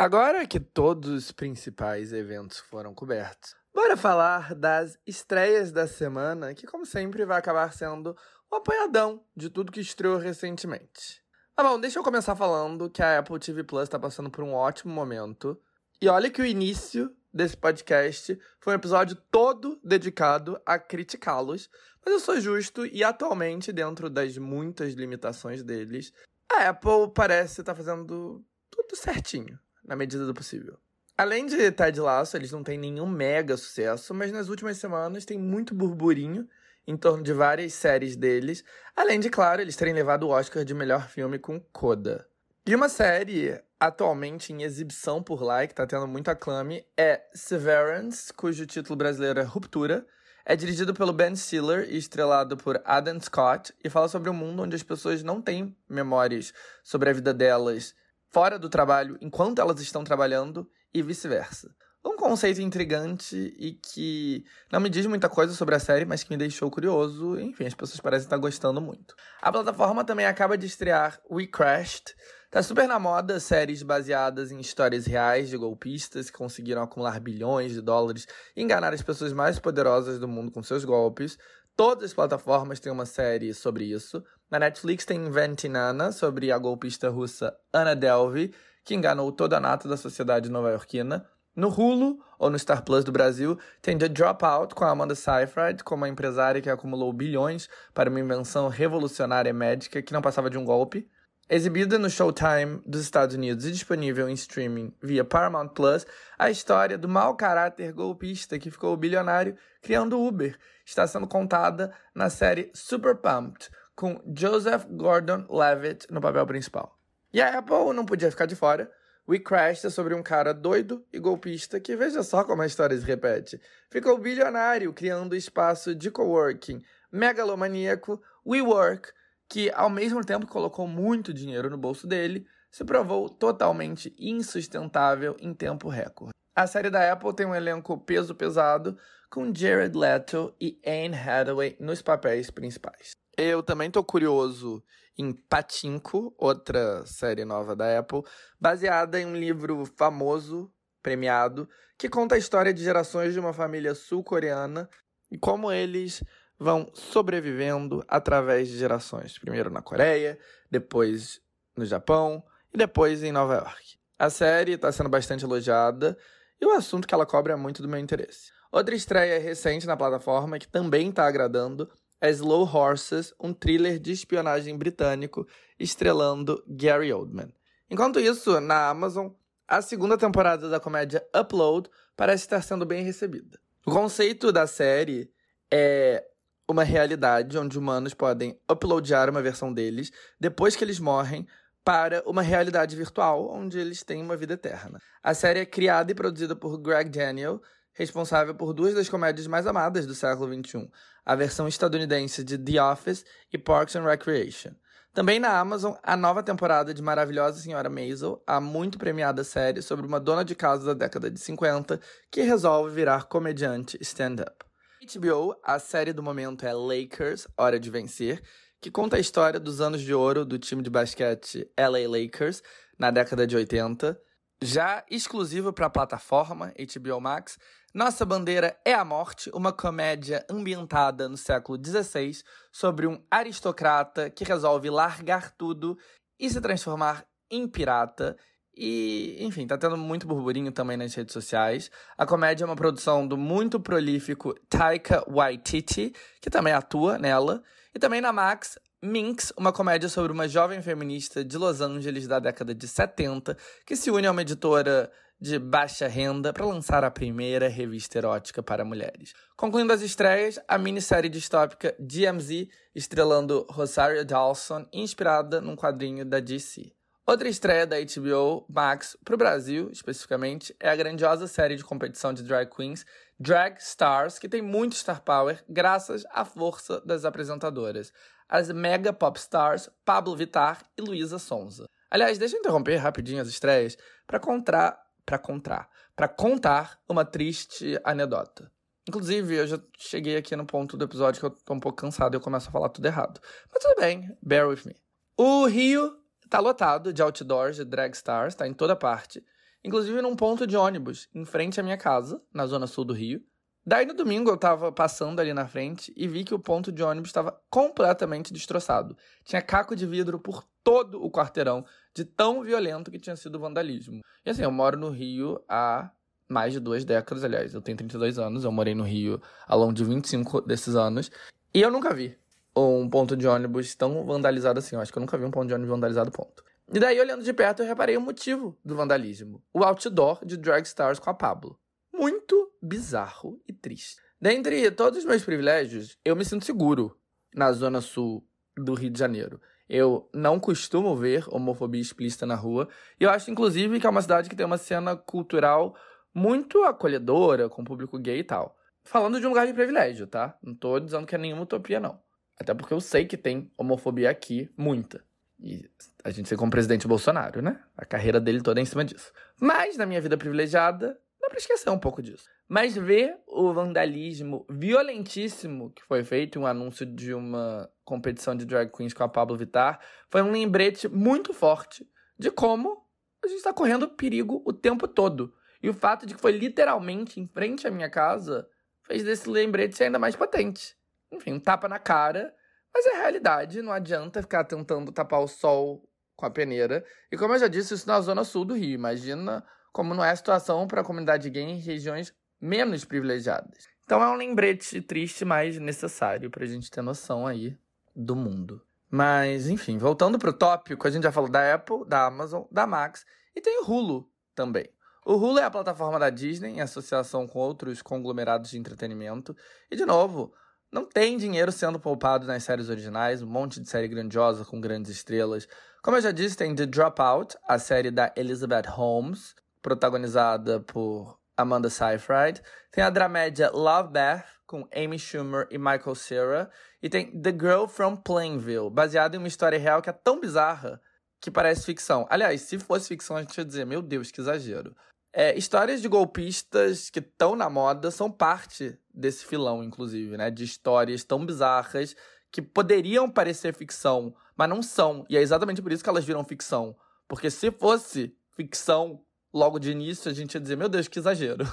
Agora que todos os principais eventos foram cobertos, bora falar das estreias da semana, que como sempre vai acabar sendo um apanhadão de tudo que estreou recentemente. Tá bom, deixa eu começar falando que a Apple TV Plus está passando por um ótimo momento. E olha que o início desse podcast foi um episódio todo dedicado a criticá-los, mas eu sou justo e atualmente, dentro das muitas limitações deles, a Apple parece estar tá fazendo tudo certinho na medida do possível. Além de Ted Lasso, eles não têm nenhum mega sucesso, mas nas últimas semanas tem muito burburinho em torno de várias séries deles, além de, claro, eles terem levado o Oscar de melhor filme com Coda. E uma série atualmente em exibição por lá, que está tendo muito aclame, é Severance, cujo título brasileiro é Ruptura. É dirigido pelo Ben Stiller e estrelado por Adam Scott, e fala sobre um mundo onde as pessoas não têm memórias sobre a vida delas fora do trabalho enquanto elas estão trabalhando e vice-versa. Um conceito intrigante e que não me diz muita coisa sobre a série, mas que me deixou curioso. Enfim, as pessoas parecem estar gostando muito. A plataforma também acaba de estrear We Crashed. Tá super na moda séries baseadas em histórias reais de golpistas que conseguiram acumular bilhões de dólares e enganar as pessoas mais poderosas do mundo com seus golpes. Todas as plataformas têm uma série sobre isso. Na Netflix tem Ventinana, sobre a golpista russa Anna Delvey, que enganou toda a nata da sociedade nova-iorquina. No Hulu, ou no Star Plus do Brasil, tem The Dropout, com a Amanda Seyfried, como uma empresária que acumulou bilhões para uma invenção revolucionária médica que não passava de um golpe. Exibida no Showtime dos Estados Unidos e disponível em streaming via Paramount Plus, a história do mau caráter golpista que ficou bilionário criando Uber está sendo contada na série Super Pumped, com Joseph Gordon-Levitt no papel principal. E a Apple não podia ficar de fora. We Crashed é sobre um cara doido e golpista que, veja só como a história se repete, ficou bilionário criando espaço de coworking megalomaníaco WeWork, que ao mesmo tempo colocou muito dinheiro no bolso dele, se provou totalmente insustentável em tempo recorde. A série da Apple tem um elenco peso pesado, com Jared Leto e Anne Hathaway nos papéis principais. Eu também tô curioso em Patinco, outra série nova da Apple, baseada em um livro famoso, premiado, que conta a história de gerações de uma família sul-coreana e como eles vão sobrevivendo através de gerações. Primeiro na Coreia, depois no Japão e depois em Nova York. A série está sendo bastante elogiada e o assunto que ela cobre é muito do meu interesse. Outra estreia recente na plataforma que também está agradando é Slow Horses, um thriller de espionagem britânico estrelando Gary Oldman. Enquanto isso, na Amazon, a segunda temporada da comédia Upload parece estar sendo bem recebida. O conceito da série é uma realidade onde humanos podem uploadar uma versão deles depois que eles morrem para uma realidade virtual onde eles têm uma vida eterna. A série é criada e produzida por Greg Daniel, responsável por duas das comédias mais amadas do século XXI, a versão estadunidense de The Office e Parks and Recreation. Também na Amazon, a nova temporada de Maravilhosa Senhora Maisel, a muito premiada série sobre uma dona de casa da década de 50 que resolve virar comediante stand-up. HBO, a série do momento é Lakers, Hora de Vencer, que conta a história dos anos de ouro do time de basquete LA Lakers na década de 80. Já exclusivo para a plataforma HBO Max, Nossa Bandeira é a Morte, uma comédia ambientada no século XVI sobre um aristocrata que resolve largar tudo e se transformar em pirata e, enfim, tá tendo muito burburinho também nas redes sociais. A comédia é uma produção do muito prolífico Taika Waititi, que também atua nela. E também na Max, Minx, uma comédia sobre uma jovem feminista de Los Angeles da década de 70, que se une a uma editora de baixa renda para lançar a primeira revista erótica para mulheres. Concluindo as estreias, a minissérie distópica DMZ, estrelando Rosario Dawson, inspirada num quadrinho da DC. Outra estreia da HBO Max para o Brasil, especificamente, é a grandiosa série de competição de drag queens Drag Stars, que tem muito star power graças à força das apresentadoras, as mega pop stars Pablo Vittar e Luísa Sonza. Aliás, deixa eu interromper rapidinho as estreias para contar, para contar, para contar uma triste anedota. Inclusive, eu já cheguei aqui no ponto do episódio que eu tô um pouco cansado e eu começo a falar tudo errado. Mas tudo bem, bear with me. O Rio Tá lotado de outdoors, de drag stars, tá em toda parte. Inclusive num ponto de ônibus, em frente à minha casa, na zona sul do Rio. Daí no domingo eu tava passando ali na frente e vi que o ponto de ônibus estava completamente destroçado. Tinha caco de vidro por todo o quarteirão, de tão violento que tinha sido o vandalismo. E assim, eu moro no Rio há mais de duas décadas, aliás, eu tenho 32 anos, eu morei no Rio ao longo de 25 desses anos, e eu nunca vi um ponto de ônibus tão vandalizado assim. Eu acho que eu nunca vi um ponto de ônibus vandalizado, ponto. E daí, olhando de perto, eu reparei o motivo do vandalismo. O outdoor de Drag Stars com a Pablo. Muito bizarro e triste. Dentre todos os meus privilégios, eu me sinto seguro na zona sul do Rio de Janeiro. Eu não costumo ver homofobia explícita na rua. E eu acho, inclusive, que é uma cidade que tem uma cena cultural muito acolhedora, com público gay e tal. Falando de um lugar de privilégio, tá? Não tô dizendo que é nenhuma utopia, não. Até porque eu sei que tem homofobia aqui, muita. E a gente sei como presidente Bolsonaro, né? A carreira dele toda é em cima disso. Mas na minha vida privilegiada, dá pra esquecer um pouco disso. Mas ver o vandalismo violentíssimo que foi feito, um anúncio de uma competição de drag queens com a Pablo Vittar, foi um lembrete muito forte de como a gente tá correndo perigo o tempo todo. E o fato de que foi literalmente em frente à minha casa fez desse lembrete ser ainda mais potente enfim, um tapa na cara. Mas é realidade, não adianta ficar tentando tapar o sol com a peneira. E como eu já disse, isso na zona sul do Rio. Imagina como não é a situação para a comunidade gay em regiões menos privilegiadas. Então é um lembrete triste, mas necessário para a gente ter noção aí do mundo. Mas, enfim, voltando para o tópico, a gente já falou da Apple, da Amazon, da Max e tem o Hulu também. O Hulu é a plataforma da Disney em associação com outros conglomerados de entretenimento. E, de novo, não tem dinheiro sendo poupado nas séries originais, um monte de série grandiosa com grandes estrelas. Como eu já disse, tem The Dropout, a série da Elizabeth Holmes, protagonizada por Amanda Seyfried. Tem a dramédia Love Beth, com Amy Schumer e Michael Cera. E tem The Girl from Plainville, baseada em uma história real que é tão bizarra que parece ficção. Aliás, se fosse ficção, a gente ia dizer, meu Deus, que exagero. É, histórias de golpistas que estão na moda são parte desse filão, inclusive, né? De histórias tão bizarras que poderiam parecer ficção, mas não são. E é exatamente por isso que elas viram ficção. Porque se fosse ficção logo de início, a gente ia dizer, meu Deus, que exagero.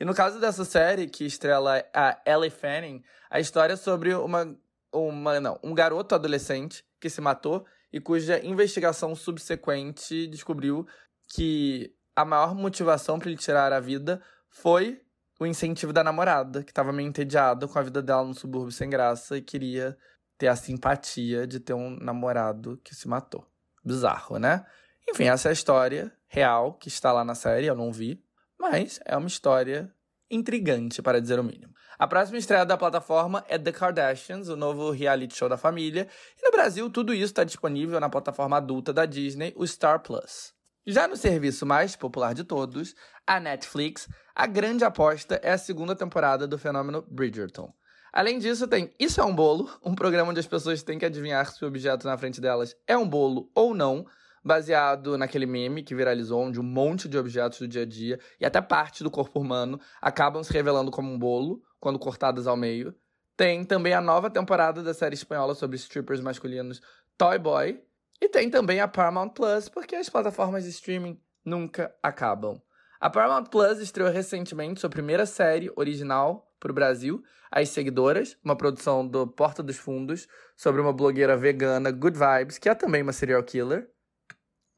E no caso dessa série, que estrela a Ellie Fanning, a história é sobre uma, uma não, um garoto adolescente que se matou e cuja investigação subsequente descobriu que a maior motivação para ele tirar a vida foi o incentivo da namorada, que estava meio entediada com a vida dela no subúrbio sem graça e queria ter a simpatia de ter um namorado que se matou. Bizarro, né? Enfim, essa é a história real que está lá na série, eu não vi, mas é uma história intrigante, para dizer o mínimo. A próxima estreia da plataforma é The Kardashians, o novo reality show da família, e no Brasil tudo isso está disponível na plataforma adulta da Disney, o Star Plus. Já no serviço mais popular de todos, a Netflix, a grande aposta é a segunda temporada do fenômeno Bridgerton. Além disso, tem Isso é um Bolo, um programa onde as pessoas têm que adivinhar se o objeto na frente delas é um bolo ou não, baseado naquele meme que viralizou, onde um monte de objetos do dia a dia e até parte do corpo humano acabam se revelando como um bolo quando cortadas ao meio. Tem também a nova temporada da série espanhola sobre strippers masculinos Toy Boy. E tem também a Paramount Plus, porque as plataformas de streaming nunca acabam. A Paramount Plus estreou recentemente sua primeira série original para o Brasil, As Seguidoras, uma produção do Porta dos Fundos, sobre uma blogueira vegana, Good Vibes, que é também uma serial killer.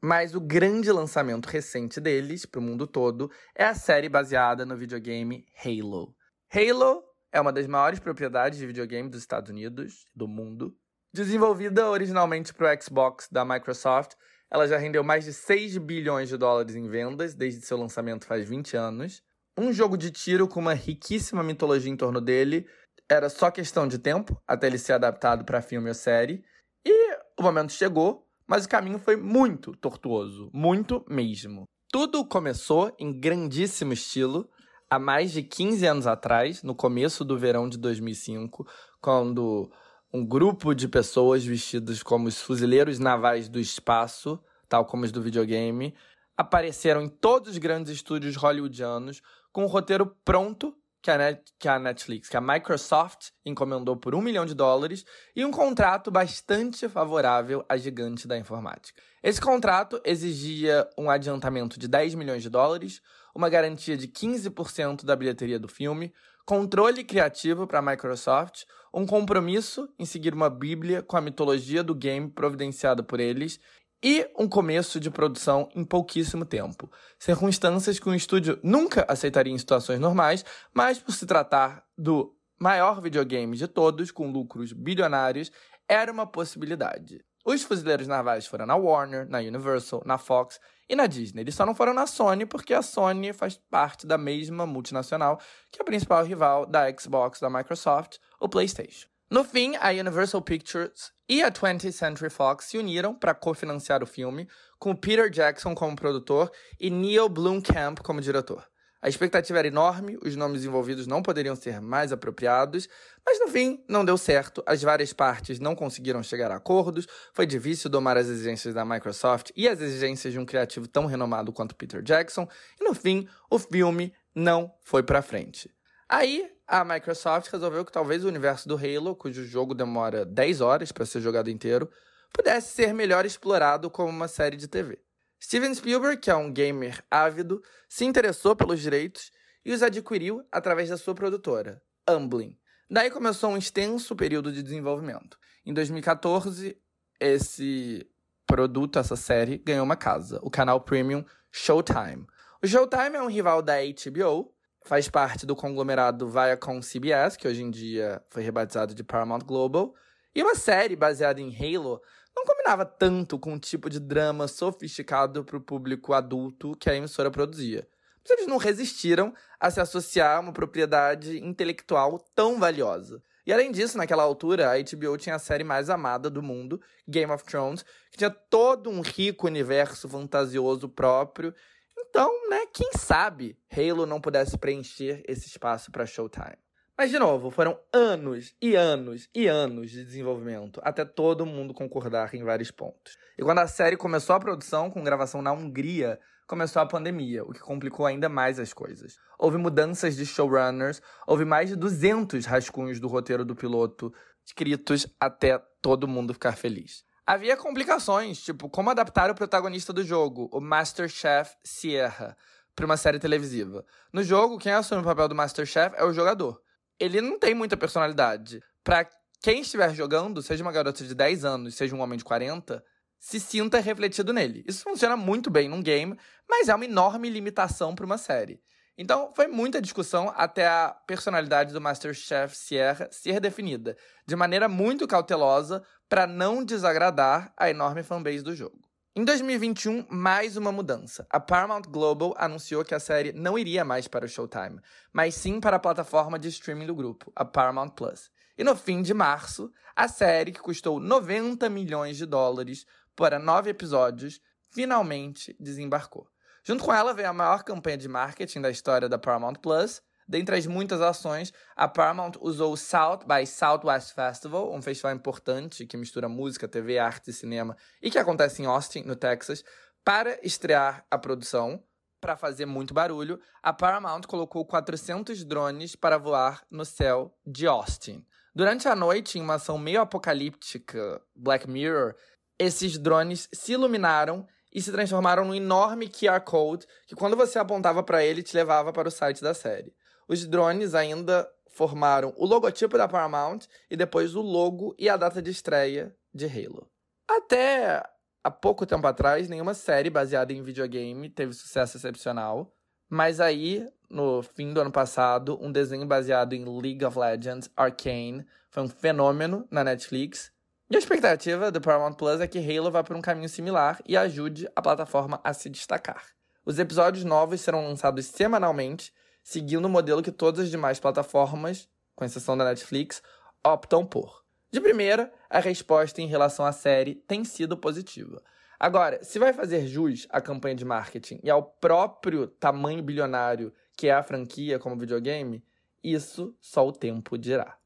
Mas o grande lançamento recente deles, para o mundo todo, é a série baseada no videogame Halo. Halo é uma das maiores propriedades de videogame dos Estados Unidos, do mundo. Desenvolvida originalmente para o Xbox da Microsoft, ela já rendeu mais de 6 bilhões de dólares em vendas desde seu lançamento faz 20 anos. Um jogo de tiro com uma riquíssima mitologia em torno dele. Era só questão de tempo até ele ser adaptado para filme ou série. E o momento chegou, mas o caminho foi muito tortuoso, muito mesmo. Tudo começou em grandíssimo estilo há mais de 15 anos atrás, no começo do verão de 2005, quando um grupo de pessoas vestidas como os fuzileiros navais do espaço, tal como os do videogame, apareceram em todos os grandes estúdios hollywoodianos com o roteiro pronto que a, Net, que a Netflix, que a Microsoft encomendou por um milhão de dólares e um contrato bastante favorável à gigante da informática. Esse contrato exigia um adiantamento de 10 milhões de dólares, uma garantia de 15% da bilheteria do filme, controle criativo para a Microsoft, um compromisso em seguir uma bíblia com a mitologia do game providenciada por eles e um começo de produção em pouquíssimo tempo. Circunstâncias que um estúdio nunca aceitaria em situações normais, mas por se tratar do maior videogame de todos, com lucros bilionários, era uma possibilidade. Os fuzileiros navais foram na Warner, na Universal, na Fox e na Disney. Eles só não foram na Sony porque a Sony faz parte da mesma multinacional que é a principal rival da Xbox da Microsoft, o PlayStation. No fim, a Universal Pictures e a 20th Century Fox se uniram para cofinanciar o filme, com Peter Jackson como produtor e Neil Blomkamp como diretor. A expectativa era enorme, os nomes envolvidos não poderiam ser mais apropriados, mas no fim não deu certo, as várias partes não conseguiram chegar a acordos, foi difícil domar as exigências da Microsoft e as exigências de um criativo tão renomado quanto Peter Jackson, e no fim o filme não foi para frente. Aí a Microsoft resolveu que talvez o universo do Halo, cujo jogo demora 10 horas para ser jogado inteiro, pudesse ser melhor explorado como uma série de TV. Steven Spielberg, que é um gamer ávido, se interessou pelos direitos e os adquiriu através da sua produtora, Amblin. Daí começou um extenso período de desenvolvimento. Em 2014, esse produto, essa série, ganhou uma casa, o canal premium Showtime. O Showtime é um rival da HBO, faz parte do conglomerado Viacom CBS, que hoje em dia foi rebatizado de Paramount Global, e uma série baseada em Halo não combinava tanto com o tipo de drama sofisticado para o público adulto que a emissora produzia. Mas eles não resistiram a se associar a uma propriedade intelectual tão valiosa. E além disso, naquela altura, a HBO tinha a série mais amada do mundo, Game of Thrones, que tinha todo um rico universo fantasioso próprio. Então, né, quem sabe Halo não pudesse preencher esse espaço para Showtime. Mas, de novo, foram anos e anos e anos de desenvolvimento até todo mundo concordar em vários pontos. E quando a série começou a produção, com gravação na Hungria, começou a pandemia, o que complicou ainda mais as coisas. Houve mudanças de showrunners, houve mais de 200 rascunhos do roteiro do piloto escritos até todo mundo ficar feliz. Havia complicações, tipo como adaptar o protagonista do jogo, o Master Chef Sierra, para uma série televisiva. No jogo, quem assume o papel do Master Chef é o jogador ele não tem muita personalidade. Pra quem estiver jogando, seja uma garota de 10 anos, seja um homem de 40, se sinta refletido nele. Isso funciona muito bem num game, mas é uma enorme limitação para uma série. Então, foi muita discussão até a personalidade do Masterchef Sierra ser definida, de maneira muito cautelosa para não desagradar a enorme fanbase do jogo. Em 2021, mais uma mudança. A Paramount Global anunciou que a série não iria mais para o Showtime, mas sim para a plataforma de streaming do grupo, a Paramount Plus. E no fim de março, a série, que custou 90 milhões de dólares para nove episódios, finalmente desembarcou. Junto com ela veio a maior campanha de marketing da história da Paramount Plus, Dentre as muitas ações, a Paramount usou o South by Southwest Festival, um festival importante que mistura música, TV, arte e cinema e que acontece em Austin, no Texas, para estrear a produção. Para fazer muito barulho, a Paramount colocou 400 drones para voar no céu de Austin. Durante a noite, em uma ação meio apocalíptica, Black Mirror, esses drones se iluminaram e se transformaram num enorme QR Code que, quando você apontava para ele, te levava para o site da série. Os drones ainda formaram o logotipo da Paramount e depois o logo e a data de estreia de Halo. Até há pouco tempo atrás, nenhuma série baseada em videogame teve sucesso excepcional, mas aí, no fim do ano passado, um desenho baseado em League of Legends, Arcane, foi um fenômeno na Netflix. E a expectativa do Paramount Plus é que Halo vá por um caminho similar e ajude a plataforma a se destacar. Os episódios novos serão lançados semanalmente, seguindo o modelo que todas as demais plataformas, com exceção da Netflix, optam por. De primeira, a resposta em relação à série tem sido positiva. Agora, se vai fazer jus à campanha de marketing e ao próprio tamanho bilionário que é a franquia como videogame, isso só o tempo dirá.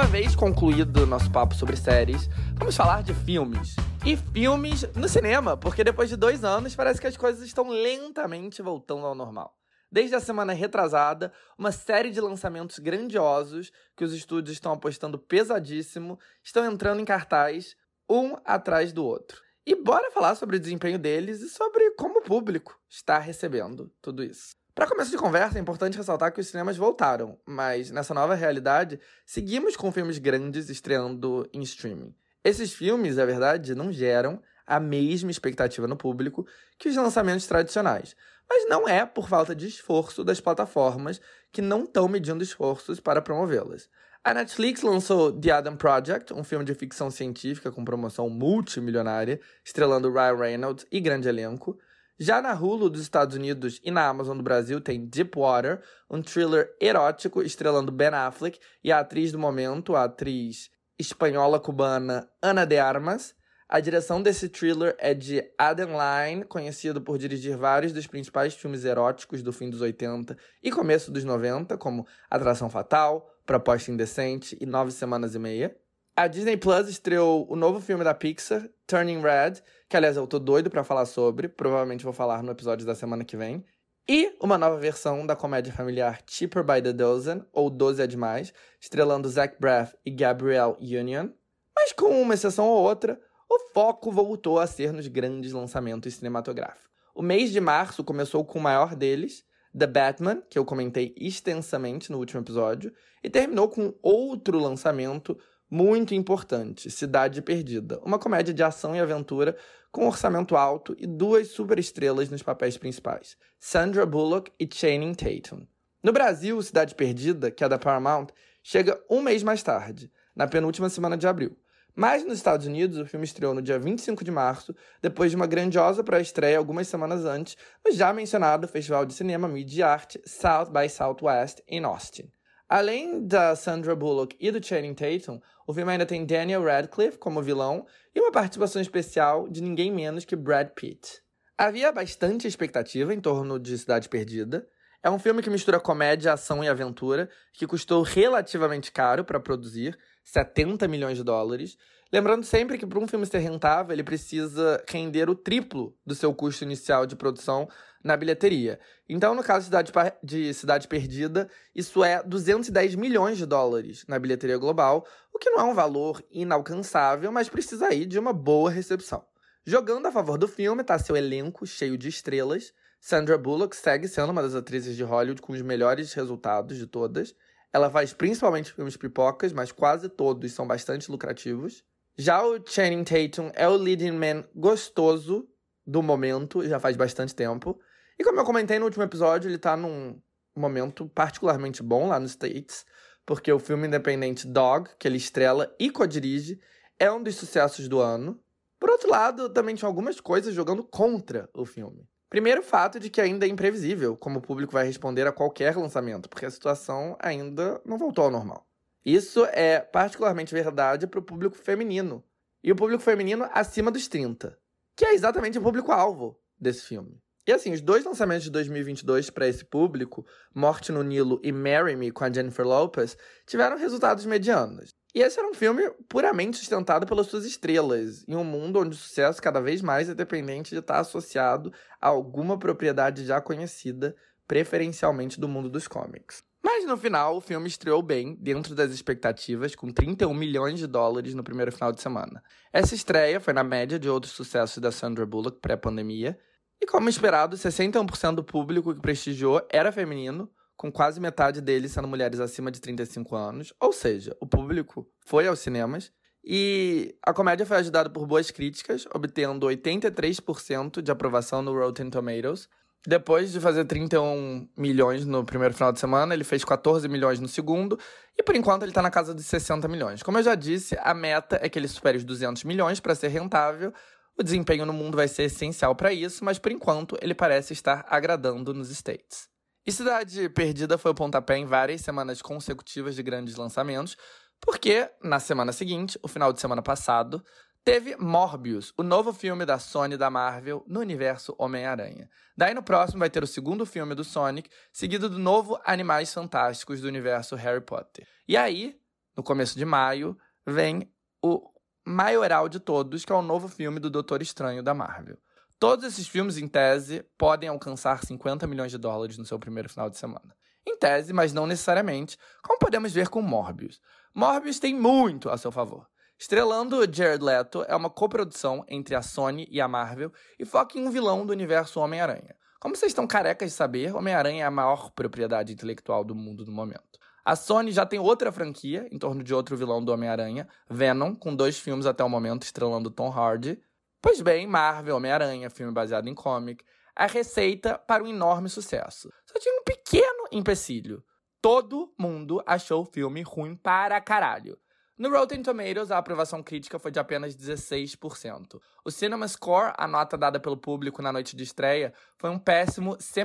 Uma vez concluído nosso papo sobre séries, vamos falar de filmes. E filmes no cinema, porque depois de dois anos parece que as coisas estão lentamente voltando ao normal. Desde a semana retrasada, uma série de lançamentos grandiosos que os estúdios estão apostando pesadíssimo estão entrando em cartaz, um atrás do outro. E bora falar sobre o desempenho deles e sobre como o público está recebendo tudo isso. Para começo de conversa, é importante ressaltar que os cinemas voltaram, mas nessa nova realidade, seguimos com filmes grandes estreando em streaming. Esses filmes, é verdade, não geram a mesma expectativa no público que os lançamentos tradicionais, mas não é por falta de esforço das plataformas que não estão medindo esforços para promovê-las. A Netflix lançou The Adam Project, um filme de ficção científica com promoção multimilionária, estrelando Ryan Reynolds e grande elenco. Já na Hulu dos Estados Unidos e na Amazon do Brasil tem Deepwater, um thriller erótico estrelando Ben Affleck e a atriz do momento, a atriz espanhola-cubana Ana de Armas. A direção desse thriller é de Adam Lyne, conhecido por dirigir vários dos principais filmes eróticos do fim dos 80 e começo dos 90, como Atração Fatal, Proposta Indecente e Nove Semanas e Meia. A Disney Plus estreou o novo filme da Pixar, Turning Red, que aliás eu tô doido para falar sobre, provavelmente vou falar no episódio da semana que vem. E uma nova versão da comédia familiar Cheaper by the Dozen, ou Doze é Demais, estrelando Zach Braff e Gabrielle Union. Mas com uma exceção ou outra, o foco voltou a ser nos grandes lançamentos cinematográficos. O mês de março começou com o maior deles, The Batman, que eu comentei extensamente no último episódio, e terminou com outro lançamento muito importante, Cidade Perdida, uma comédia de ação e aventura com orçamento alto e duas superestrelas nos papéis principais, Sandra Bullock e Channing Tatum. No Brasil, Cidade Perdida, que é da Paramount, chega um mês mais tarde, na penúltima semana de abril. Mas nos Estados Unidos, o filme estreou no dia 25 de março, depois de uma grandiosa pré-estreia algumas semanas antes, no já mencionado Festival de Cinema Media Art South by Southwest em Austin. Além da Sandra Bullock e do Channing Tatum, o filme ainda tem Daniel Radcliffe como vilão e uma participação especial de ninguém menos que Brad Pitt. Havia bastante expectativa em torno de Cidade Perdida. É um filme que mistura comédia, ação e aventura, que custou relativamente caro para produzir, 70 milhões de dólares, Lembrando sempre que para um filme ser rentável, ele precisa render o triplo do seu custo inicial de produção na bilheteria. Então, no caso de Cidade, de Cidade Perdida, isso é 210 milhões de dólares na bilheteria global, o que não é um valor inalcançável, mas precisa aí de uma boa recepção. Jogando a favor do filme está seu elenco cheio de estrelas. Sandra Bullock segue sendo uma das atrizes de Hollywood com os melhores resultados de todas. Ela faz principalmente filmes pipocas, mas quase todos são bastante lucrativos. Já o Channing Tatum é o leading man gostoso do momento, já faz bastante tempo. E como eu comentei no último episódio, ele tá num momento particularmente bom lá nos States, porque o filme independente Dog, que ele estrela e co-dirige, é um dos sucessos do ano. Por outro lado, também tinha algumas coisas jogando contra o filme. Primeiro, o fato de que ainda é imprevisível como o público vai responder a qualquer lançamento, porque a situação ainda não voltou ao normal. Isso é particularmente verdade para o público feminino. E o público feminino acima dos 30, que é exatamente o público-alvo desse filme. E assim, os dois lançamentos de 2022 para esse público, Morte no Nilo e Marry Me com a Jennifer Lopez, tiveram resultados medianos. E esse era um filme puramente sustentado pelas suas estrelas, em um mundo onde o sucesso cada vez mais é dependente de estar associado a alguma propriedade já conhecida, preferencialmente do mundo dos comics. Mas no final, o filme estreou bem, dentro das expectativas, com 31 milhões de dólares no primeiro final de semana. Essa estreia foi na média de outros sucessos da Sandra Bullock pré-pandemia, e como esperado, 61% do público que prestigiou era feminino, com quase metade deles sendo mulheres acima de 35 anos, ou seja, o público foi aos cinemas. E a comédia foi ajudada por boas críticas, obtendo 83% de aprovação no Rotten Tomatoes. Depois de fazer 31 milhões no primeiro final de semana, ele fez 14 milhões no segundo, e por enquanto ele está na casa de 60 milhões. Como eu já disse, a meta é que ele supere os 200 milhões para ser rentável. O desempenho no mundo vai ser essencial para isso, mas por enquanto ele parece estar agradando nos States. E Cidade Perdida foi o pontapé em várias semanas consecutivas de grandes lançamentos, porque na semana seguinte, o final de semana passado, teve Morbius, o novo filme da Sony da Marvel no universo Homem-Aranha. Daí no próximo vai ter o segundo filme do Sonic, seguido do novo Animais Fantásticos do universo Harry Potter. E aí, no começo de maio, vem o maioral de todos, que é o novo filme do Doutor Estranho da Marvel. Todos esses filmes, em tese, podem alcançar 50 milhões de dólares no seu primeiro final de semana. Em tese, mas não necessariamente, como podemos ver com Morbius. Morbius tem muito a seu favor. Estrelando Jared Leto é uma coprodução entre a Sony e a Marvel e foca em um vilão do universo Homem-Aranha. Como vocês estão carecas de saber, Homem-Aranha é a maior propriedade intelectual do mundo no momento. A Sony já tem outra franquia em torno de outro vilão do Homem-Aranha, Venom, com dois filmes até o momento estrelando Tom Hardy, Pois bem, Marvel, Homem-Aranha, filme baseado em comic, a receita para um enorme sucesso. Só tinha um pequeno empecilho. Todo mundo achou o filme ruim para caralho. No Rotten Tomatoes, a aprovação crítica foi de apenas 16%. O Cinema Score, a nota dada pelo público na noite de estreia, foi um péssimo C-.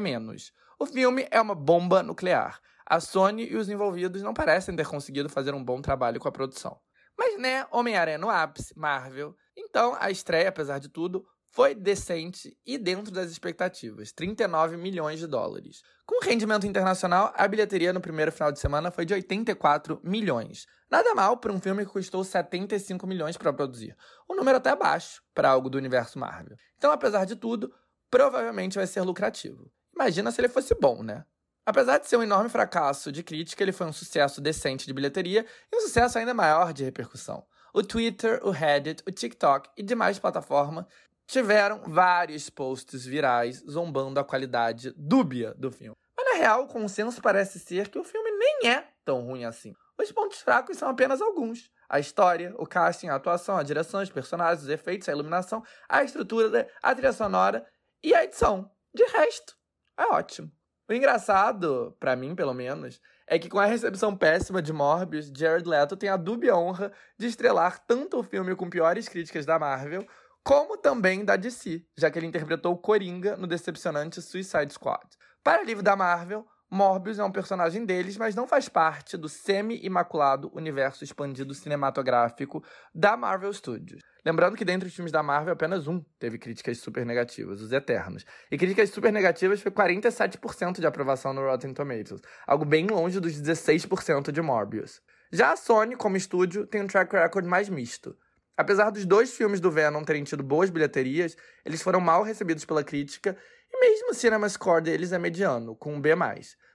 O filme é uma bomba nuclear. A Sony e os envolvidos não parecem ter conseguido fazer um bom trabalho com a produção. Mas, né, Homem-Aranha no ápice, Marvel. Então, a estreia, apesar de tudo, foi decente e dentro das expectativas, 39 milhões de dólares. Com rendimento internacional, a bilheteria no primeiro final de semana foi de 84 milhões. Nada mal para um filme que custou 75 milhões para produzir. Um número até baixo para algo do universo Marvel. Então, apesar de tudo, provavelmente vai ser lucrativo. Imagina se ele fosse bom, né? Apesar de ser um enorme fracasso de crítica, ele foi um sucesso decente de bilheteria e um sucesso ainda maior de repercussão. O Twitter, o Reddit, o TikTok e demais plataformas tiveram vários posts virais zombando a qualidade dúbia do filme. Mas na real, o consenso parece ser que o filme nem é tão ruim assim. Os pontos fracos são apenas alguns. A história, o casting, a atuação, a direção, os personagens, os efeitos, a iluminação, a estrutura, a trilha sonora e a edição. De resto, é ótimo. O engraçado, para mim pelo menos, é que com a recepção péssima de Morbius, Jared Leto tem a dúbia honra de estrelar tanto o filme com piores críticas da Marvel, como também da DC, já que ele interpretou o Coringa no decepcionante Suicide Squad. Para livro da Marvel, Morbius é um personagem deles, mas não faz parte do semi-imaculado universo expandido cinematográfico da Marvel Studios. Lembrando que dentre os filmes da Marvel, apenas um teve críticas super negativas, Os Eternos. E críticas super negativas foi 47% de aprovação no Rotten Tomatoes, algo bem longe dos 16% de Morbius. Já a Sony, como estúdio, tem um track record mais misto. Apesar dos dois filmes do Venom terem tido boas bilheterias, eles foram mal recebidos pela crítica e mesmo o cinema score deles é mediano, com um B+.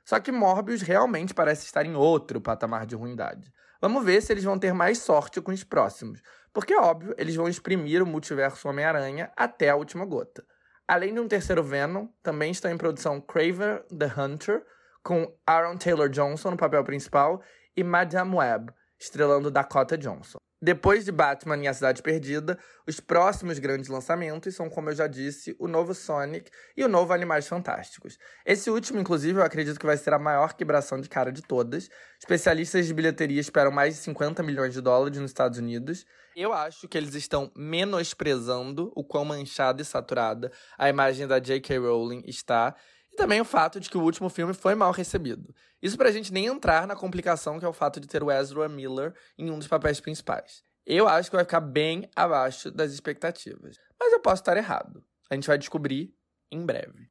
Só que Morbius realmente parece estar em outro patamar de ruindade. Vamos ver se eles vão ter mais sorte com os próximos, porque, óbvio, eles vão exprimir o multiverso Homem-Aranha até a última gota. Além de um terceiro Venom, também estão em produção Craver the Hunter, com Aaron Taylor Johnson no papel principal, e Madame Web, estrelando Dakota Johnson. Depois de Batman e a Cidade Perdida, os próximos grandes lançamentos são, como eu já disse, o novo Sonic e o novo Animais Fantásticos. Esse último, inclusive, eu acredito que vai ser a maior quebração de cara de todas. Especialistas de bilheteria esperam mais de 50 milhões de dólares nos Estados Unidos. Eu acho que eles estão menosprezando o quão manchada e saturada a imagem da J.K. Rowling está e também o fato de que o último filme foi mal recebido. Isso pra gente nem entrar na complicação que é o fato de ter o Ezra Miller em um dos papéis principais. Eu acho que vai ficar bem abaixo das expectativas. Mas eu posso estar errado. A gente vai descobrir em breve.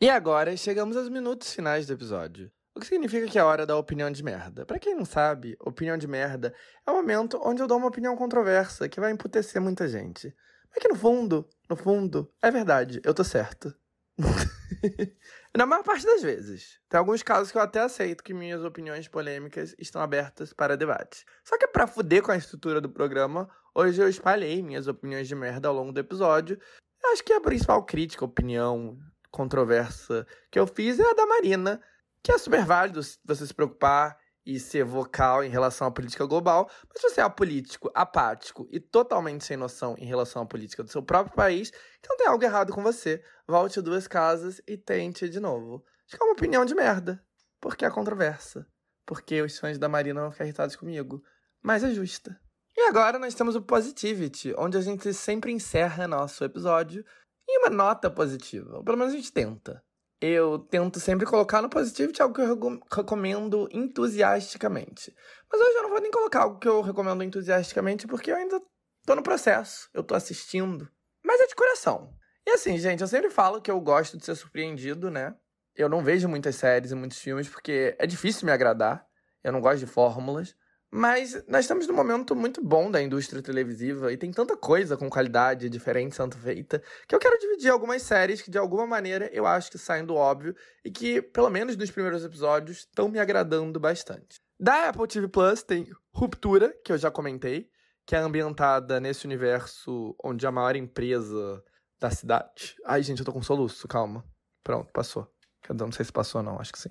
E agora chegamos aos minutos finais do episódio. O que significa que é a hora da opinião de merda. Para quem não sabe, opinião de merda é o momento onde eu dou uma opinião controversa que vai emputecer muita gente. Mas que no fundo, no fundo, é verdade, eu tô certo. <laughs> Na maior parte das vezes. Tem alguns casos que eu até aceito que minhas opiniões polêmicas estão abertas para debate. Só que para fuder com a estrutura do programa, hoje eu espalhei minhas opiniões de merda ao longo do episódio. Eu acho que a principal crítica, opinião controversa que eu fiz é a da Marina, que é super válido você se preocupar e ser vocal em relação à política global, mas se você é apolítico, apático e totalmente sem noção em relação à política do seu próprio país, então tem algo errado com você. Volte duas casas e tente de novo. Acho que é uma opinião de merda, porque é controversa, porque os fãs da Marina vão ficar irritados comigo, mas é justa. E agora nós temos o Positivity, onde a gente sempre encerra nosso episódio em uma nota positiva, ou pelo menos a gente tenta eu tento sempre colocar no Positivity algo que eu recomendo entusiasticamente. Mas hoje eu não vou nem colocar algo que eu recomendo entusiasticamente, porque eu ainda tô no processo, eu tô assistindo. Mas é de coração. E assim, gente, eu sempre falo que eu gosto de ser surpreendido, né? Eu não vejo muitas séries e muitos filmes porque é difícil me agradar. Eu não gosto de fórmulas. Mas nós estamos num momento muito bom da indústria televisiva e tem tanta coisa com qualidade diferente sendo feita que eu quero dividir algumas séries que de alguma maneira eu acho que saem do óbvio e que, pelo menos nos primeiros episódios, estão me agradando bastante. Da Apple TV Plus tem Ruptura, que eu já comentei, que é ambientada nesse universo onde a maior empresa da cidade. Ai, gente, eu tô com soluço, calma. Pronto, passou. Não sei se passou, não, acho que sim.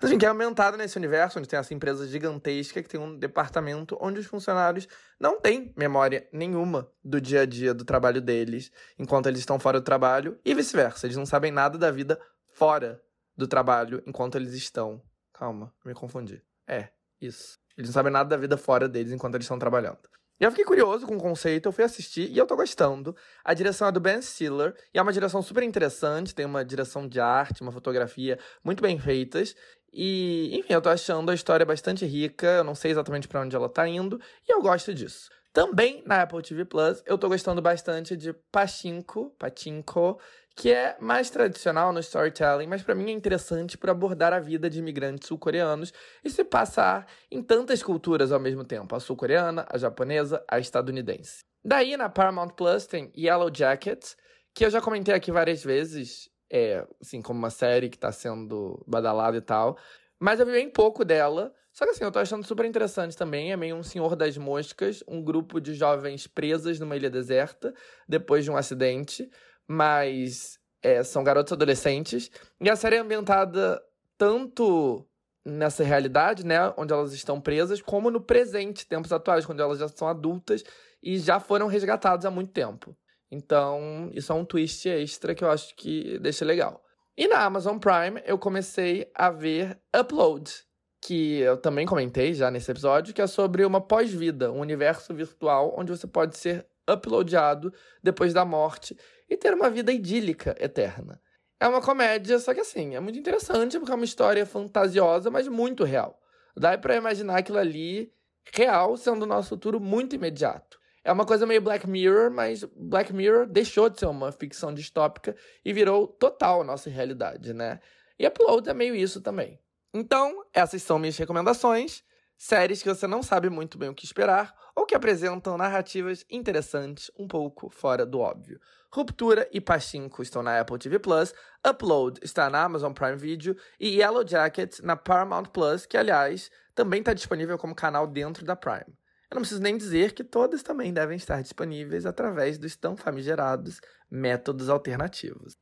Mas <laughs> enfim, que é aumentado nesse universo, onde tem essa empresa gigantesca que tem um departamento onde os funcionários não têm memória nenhuma do dia a dia do trabalho deles, enquanto eles estão fora do trabalho, e vice-versa. Eles não sabem nada da vida fora do trabalho enquanto eles estão. Calma, me confundi. É, isso. Eles não sabem nada da vida fora deles enquanto eles estão trabalhando. E eu fiquei curioso com o conceito, eu fui assistir e eu tô gostando. A direção é do Ben Stiller e é uma direção super interessante, tem uma direção de arte, uma fotografia muito bem feitas. E, enfim, eu tô achando a história bastante rica, eu não sei exatamente para onde ela tá indo, e eu gosto disso. Também na Apple TV Plus, eu tô gostando bastante de Pachinko, Pachinko, que é mais tradicional no storytelling, mas para mim é interessante por abordar a vida de imigrantes sul-coreanos e se passar em tantas culturas ao mesmo tempo, a sul-coreana, a japonesa, a estadunidense. Daí na Paramount Plus tem Yellow Jackets, que eu já comentei aqui várias vezes, é, assim, como uma série que tá sendo badalada e tal, mas eu vi bem pouco dela, só que assim, eu tô achando super interessante também. É meio um Senhor das Moscas, um grupo de jovens presas numa ilha deserta depois de um acidente mas é, são garotos adolescentes. E a série é ambientada tanto nessa realidade, né, onde elas estão presas, como no presente, tempos atuais, quando elas já são adultas e já foram resgatadas há muito tempo. Então, isso é um twist extra que eu acho que deixa legal. E na Amazon Prime, eu comecei a ver Upload, que eu também comentei já nesse episódio, que é sobre uma pós-vida, um universo virtual onde você pode ser uploadado depois da morte e ter uma vida idílica eterna. É uma comédia, só que assim, é muito interessante porque é uma história fantasiosa, mas muito real. Dá para imaginar aquilo ali real sendo o nosso futuro muito imediato. É uma coisa meio Black Mirror, mas Black Mirror deixou de ser uma ficção distópica e virou total nossa realidade, né? E Upload é meio isso também. Então, essas são minhas recomendações. Séries que você não sabe muito bem o que esperar ou que apresentam narrativas interessantes um pouco fora do óbvio. Ruptura e Pachinko estão na Apple TV Plus, Upload está na Amazon Prime Video e Yellow Jacket na Paramount Plus, que aliás também está disponível como canal dentro da Prime. Eu não preciso nem dizer que todas também devem estar disponíveis através dos tão famigerados métodos alternativos.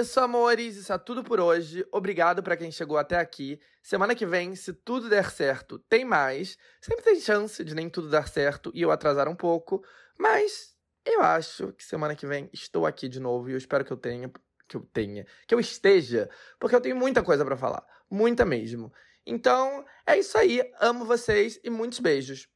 Isso, amores. Isso é tudo por hoje. Obrigado para quem chegou até aqui. Semana que vem, se tudo der certo, tem mais. Sempre tem chance de nem tudo dar certo e eu atrasar um pouco. Mas eu acho que semana que vem estou aqui de novo e eu espero que eu tenha. Que eu tenha. Que eu esteja. Porque eu tenho muita coisa para falar. Muita mesmo. Então, é isso aí. Amo vocês e muitos beijos.